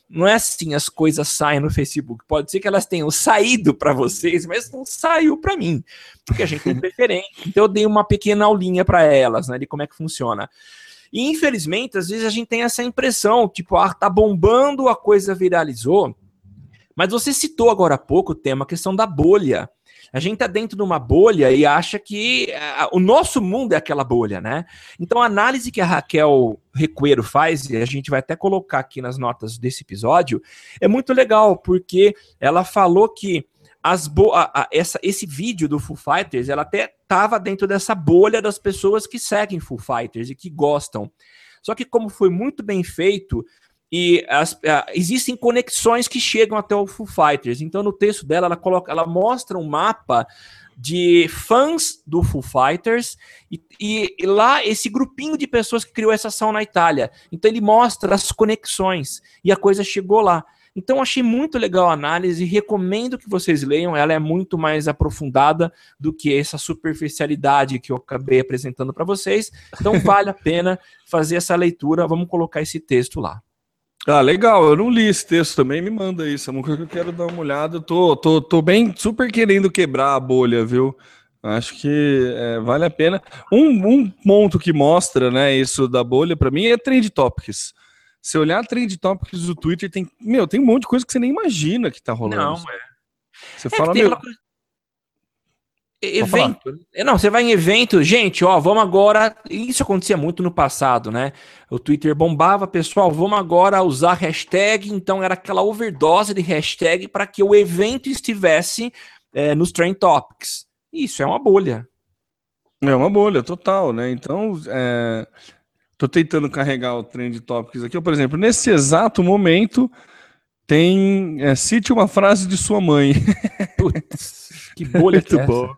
Speaker 2: Não é assim as coisas saem no Facebook. Pode ser que elas tenham saído para vocês, mas não saiu para mim. Porque a gente tem preferência. Então eu dei uma pequena aulinha para elas, né, de como é que funciona. E infelizmente, às vezes a gente tem essa impressão, tipo, ah, tá bombando, a coisa viralizou. Mas você citou agora há pouco o tema, a questão da bolha. A gente tá dentro de uma bolha e acha que ah, o nosso mundo é aquela bolha, né? Então a análise que a Raquel Recuero faz, e a gente vai até colocar aqui nas notas desse episódio, é muito legal, porque ela falou que as bo a- a- essa, esse vídeo do Full Fighters, ela até tava dentro dessa bolha das pessoas que seguem Full Fighters e que gostam. Só que como foi muito bem feito, e as- a- existem conexões que chegam até o Full Fighters. Então, no texto dela, ela coloca, ela mostra um mapa de fãs do Full Fighters e, e- e lá esse grupinho de pessoas que criou essa ação na Itália. Então ele mostra as conexões e a coisa chegou lá. Então achei muito legal a análise, recomendo que vocês leiam, ela é muito mais aprofundada do que essa superficialidade que eu acabei apresentando para vocês. Então vale a pena fazer essa leitura, vamos colocar esse texto lá.
Speaker 1: Ah, legal. Eu não li esse texto também. Me manda isso. É uma coisa que eu quero dar uma olhada. Eu tô, tô, tô bem super querendo quebrar a bolha, viu? Acho que é, vale a pena. Um, um ponto que mostra, né, isso da bolha para mim é Trend Topics. Se olhar Trend Topics do Twitter, tem, meu, tem um monte de coisa que você nem imagina que tá rolando.
Speaker 2: Não,
Speaker 1: Você
Speaker 2: É
Speaker 1: fala, meu,
Speaker 2: coisa- Evento. É, Não, você vai em evento, gente, ó, vamos agora. Isso acontecia muito no passado, né? O Twitter bombava, pessoal, vamos agora usar hashtag. Então era aquela overdose de hashtag para que o evento estivesse é, nos Trend Topics. Isso é uma bolha.
Speaker 1: É uma bolha total, né? Então, é, tô tentando carregar o Trend Topics aqui. Por exemplo, nesse exato momento, tem. É, cite uma frase de sua mãe.
Speaker 2: Putz, que bolha que é
Speaker 1: bom.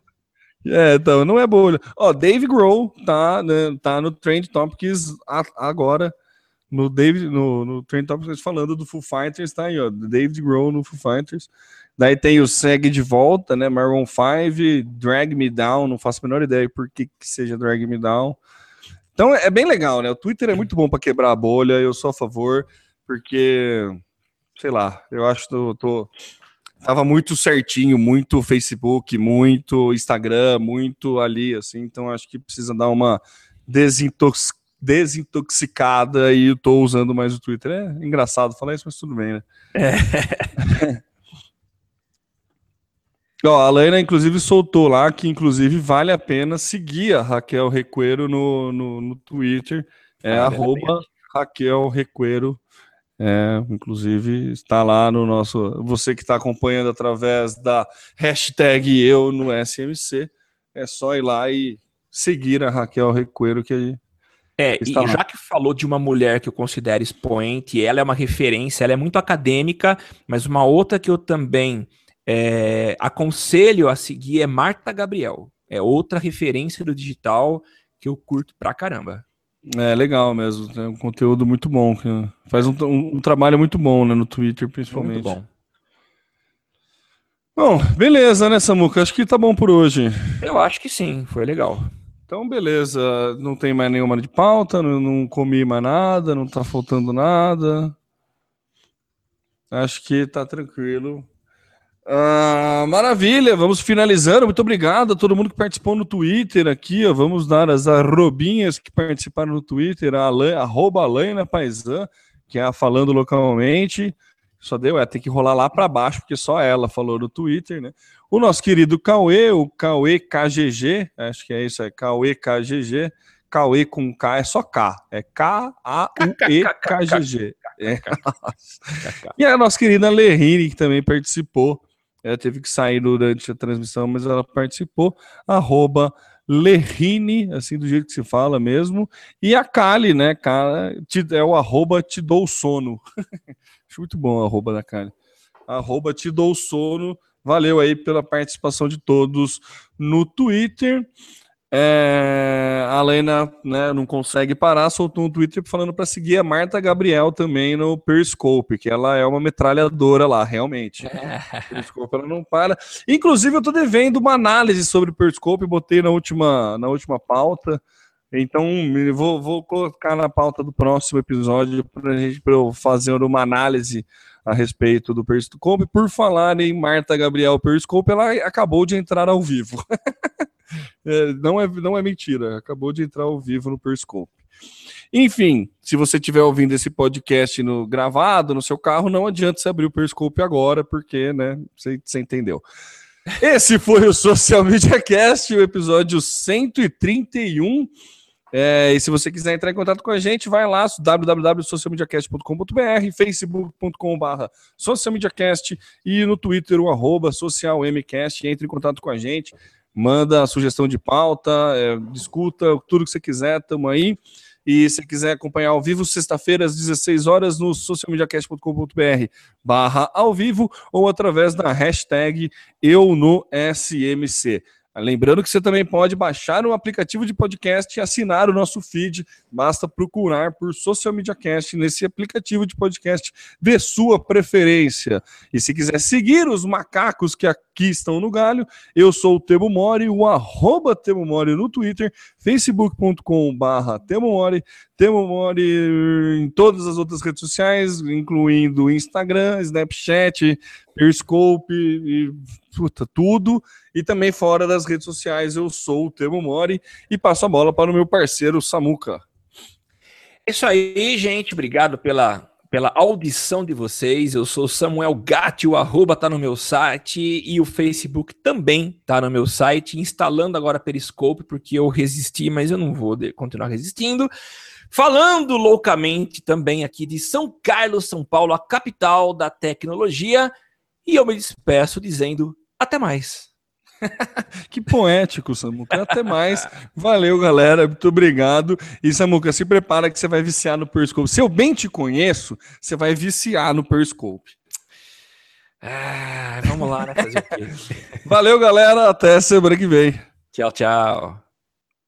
Speaker 1: É, então, não é bolha. Ó, Dave Grohl tá, né, tá no Trend Topics agora. No, Dave, no, no Trend Topics falando do Foo Fighters, tá aí, ó. David Grohl no Foo Fighters. Daí tem o Segue de Volta, né? Maroon 5, Drag Me Down, não faço a menor ideia por que, que seja Drag Me Down. Então é bem legal, né? O Twitter é muito bom para quebrar a bolha, eu sou a favor, porque, sei lá, eu acho que eu tô, tava muito certinho, muito Facebook, muito Instagram, muito ali, assim, então acho que precisa dar uma desintox- desintoxicada e eu tô usando mais o Twitter. É engraçado falar isso, mas tudo bem, né? Ó, a Laina, inclusive, soltou lá que, inclusive, vale a pena seguir a Raquel Recuero no, no, no Twitter. É
Speaker 2: Vale a
Speaker 1: arroba Raquel Recuero. É, inclusive, está lá no nosso. Você que está acompanhando através da hashtag eu no SMC, é só ir lá e seguir a Raquel Recuero, que
Speaker 2: É,
Speaker 1: Está
Speaker 2: e
Speaker 1: lá.
Speaker 2: já que falou de uma mulher que eu considero expoente, ela é uma referência, ela é muito acadêmica, mas uma outra que eu também é, aconselho a seguir é Marta Gabriel. É outra referência do digital que eu curto pra caramba.
Speaker 1: É legal mesmo. Tem um conteúdo muito bom. que Faz um, um- um trabalho muito bom né, no Twitter, principalmente.
Speaker 2: Muito bom.
Speaker 1: Bom, beleza, né, Samuca? Acho que tá bom por hoje.
Speaker 2: Eu acho que sim, foi legal.
Speaker 1: Então, beleza. Não tem mais nenhuma de pauta, não, não comi mais nada, não tá faltando nada. Acho que tá tranquilo. Ah, maravilha, vamos finalizando. Muito obrigado a todo mundo que participou no Twitter aqui. Ó. Vamos dar as arrobinhas que participaram no Twitter, a Alain, arroba Alaina Paisan, que é a falando localmente. Só deu, é, tem que rolar lá para baixo, porque só ela falou no Twitter, né? O nosso querido Cauê, o Cauê KGG, acho que é isso, é Cauê KGG. Cauê com K é só K, é K-A-U-E-K-G-G. É. E a nossa querida Lerine, que também participou, ela teve que sair durante a transmissão, mas ela participou, arroba Lerine, assim do jeito que se fala mesmo, e a Kali, né, cara, é o arroba te dou sono. Acho muito bom o arroba da Kali. Arroba te dou sono, valeu aí pela participação de todos no Twitter. É, a Lena né, não consegue parar, soltou um Twitter falando para seguir a Marta Gabriel também no Periscope, que ela é uma metralhadora lá, realmente. É. Periscope ela não para. Inclusive, eu tô devendo uma análise sobre o Periscope, botei na última, na última pauta. Então, vou, vou colocar na pauta do próximo episódio para eu fazer uma análise a respeito do Periscope. Por falar em Marta Gabriel Periscope, ela acabou de entrar ao vivo. É, não, é, não é mentira, acabou de entrar ao vivo no Periscope. Enfim, se você estiver ouvindo esse podcast no gravado no seu carro, não adianta você abrir o Periscope agora, porque, né, você, você entendeu. Esse foi o Social Media Cast, o episódio 131. É, e se você quiser entrar em contato com a gente, vai lá, www.socialmediacast.com.br, facebook.com.br socialmediacast e no Twitter, o arroba socialmcast. Entre em contato com a gente manda sugestão de pauta, é, discuta tudo que você quiser, tamo aí. E se quiser acompanhar ao vivo, sexta-feira, às 16 horas, no socialmediacast.com.br barra ao vivo ou através da hashtag eu no SMC. Lembrando que você também pode baixar um aplicativo de podcast e assinar o nosso feed. Basta procurar por Social Media Cast nesse aplicativo de podcast de sua preferência. E se quiser seguir os macacos que aqui estão no galho, eu sou o Temo Mori, o arroba Temo Mori no Twitter, facebook.com barra Temo Mori, Temo Mori em todas as outras redes sociais, incluindo Instagram, Snapchat, Periscope e puta, tudo. E também fora das redes sociais, eu sou o Temo Mori e passo a bola para o meu parceiro Samuca.
Speaker 2: É isso aí, gente. Obrigado pela, pela audição de vocês. Eu sou Samuel Gatti, o arroba tá no meu site e o Facebook também tá no meu site. Instalando agora Periscope, porque eu resisti, mas eu não vou continuar resistindo. Falando loucamente também aqui de São Carlos, São Paulo, a capital da tecnologia. E eu me despeço dizendo até mais.
Speaker 1: que poético, Samuca. Até mais. Valeu, galera. Muito obrigado. E, Samuca, se prepara que você vai viciar no Periscope. Se eu bem te conheço, você vai viciar no Periscope.
Speaker 2: Ah, vamos lá, né? Fazer o quê?
Speaker 1: Valeu, galera. Até semana que vem.
Speaker 2: Tchau, tchau.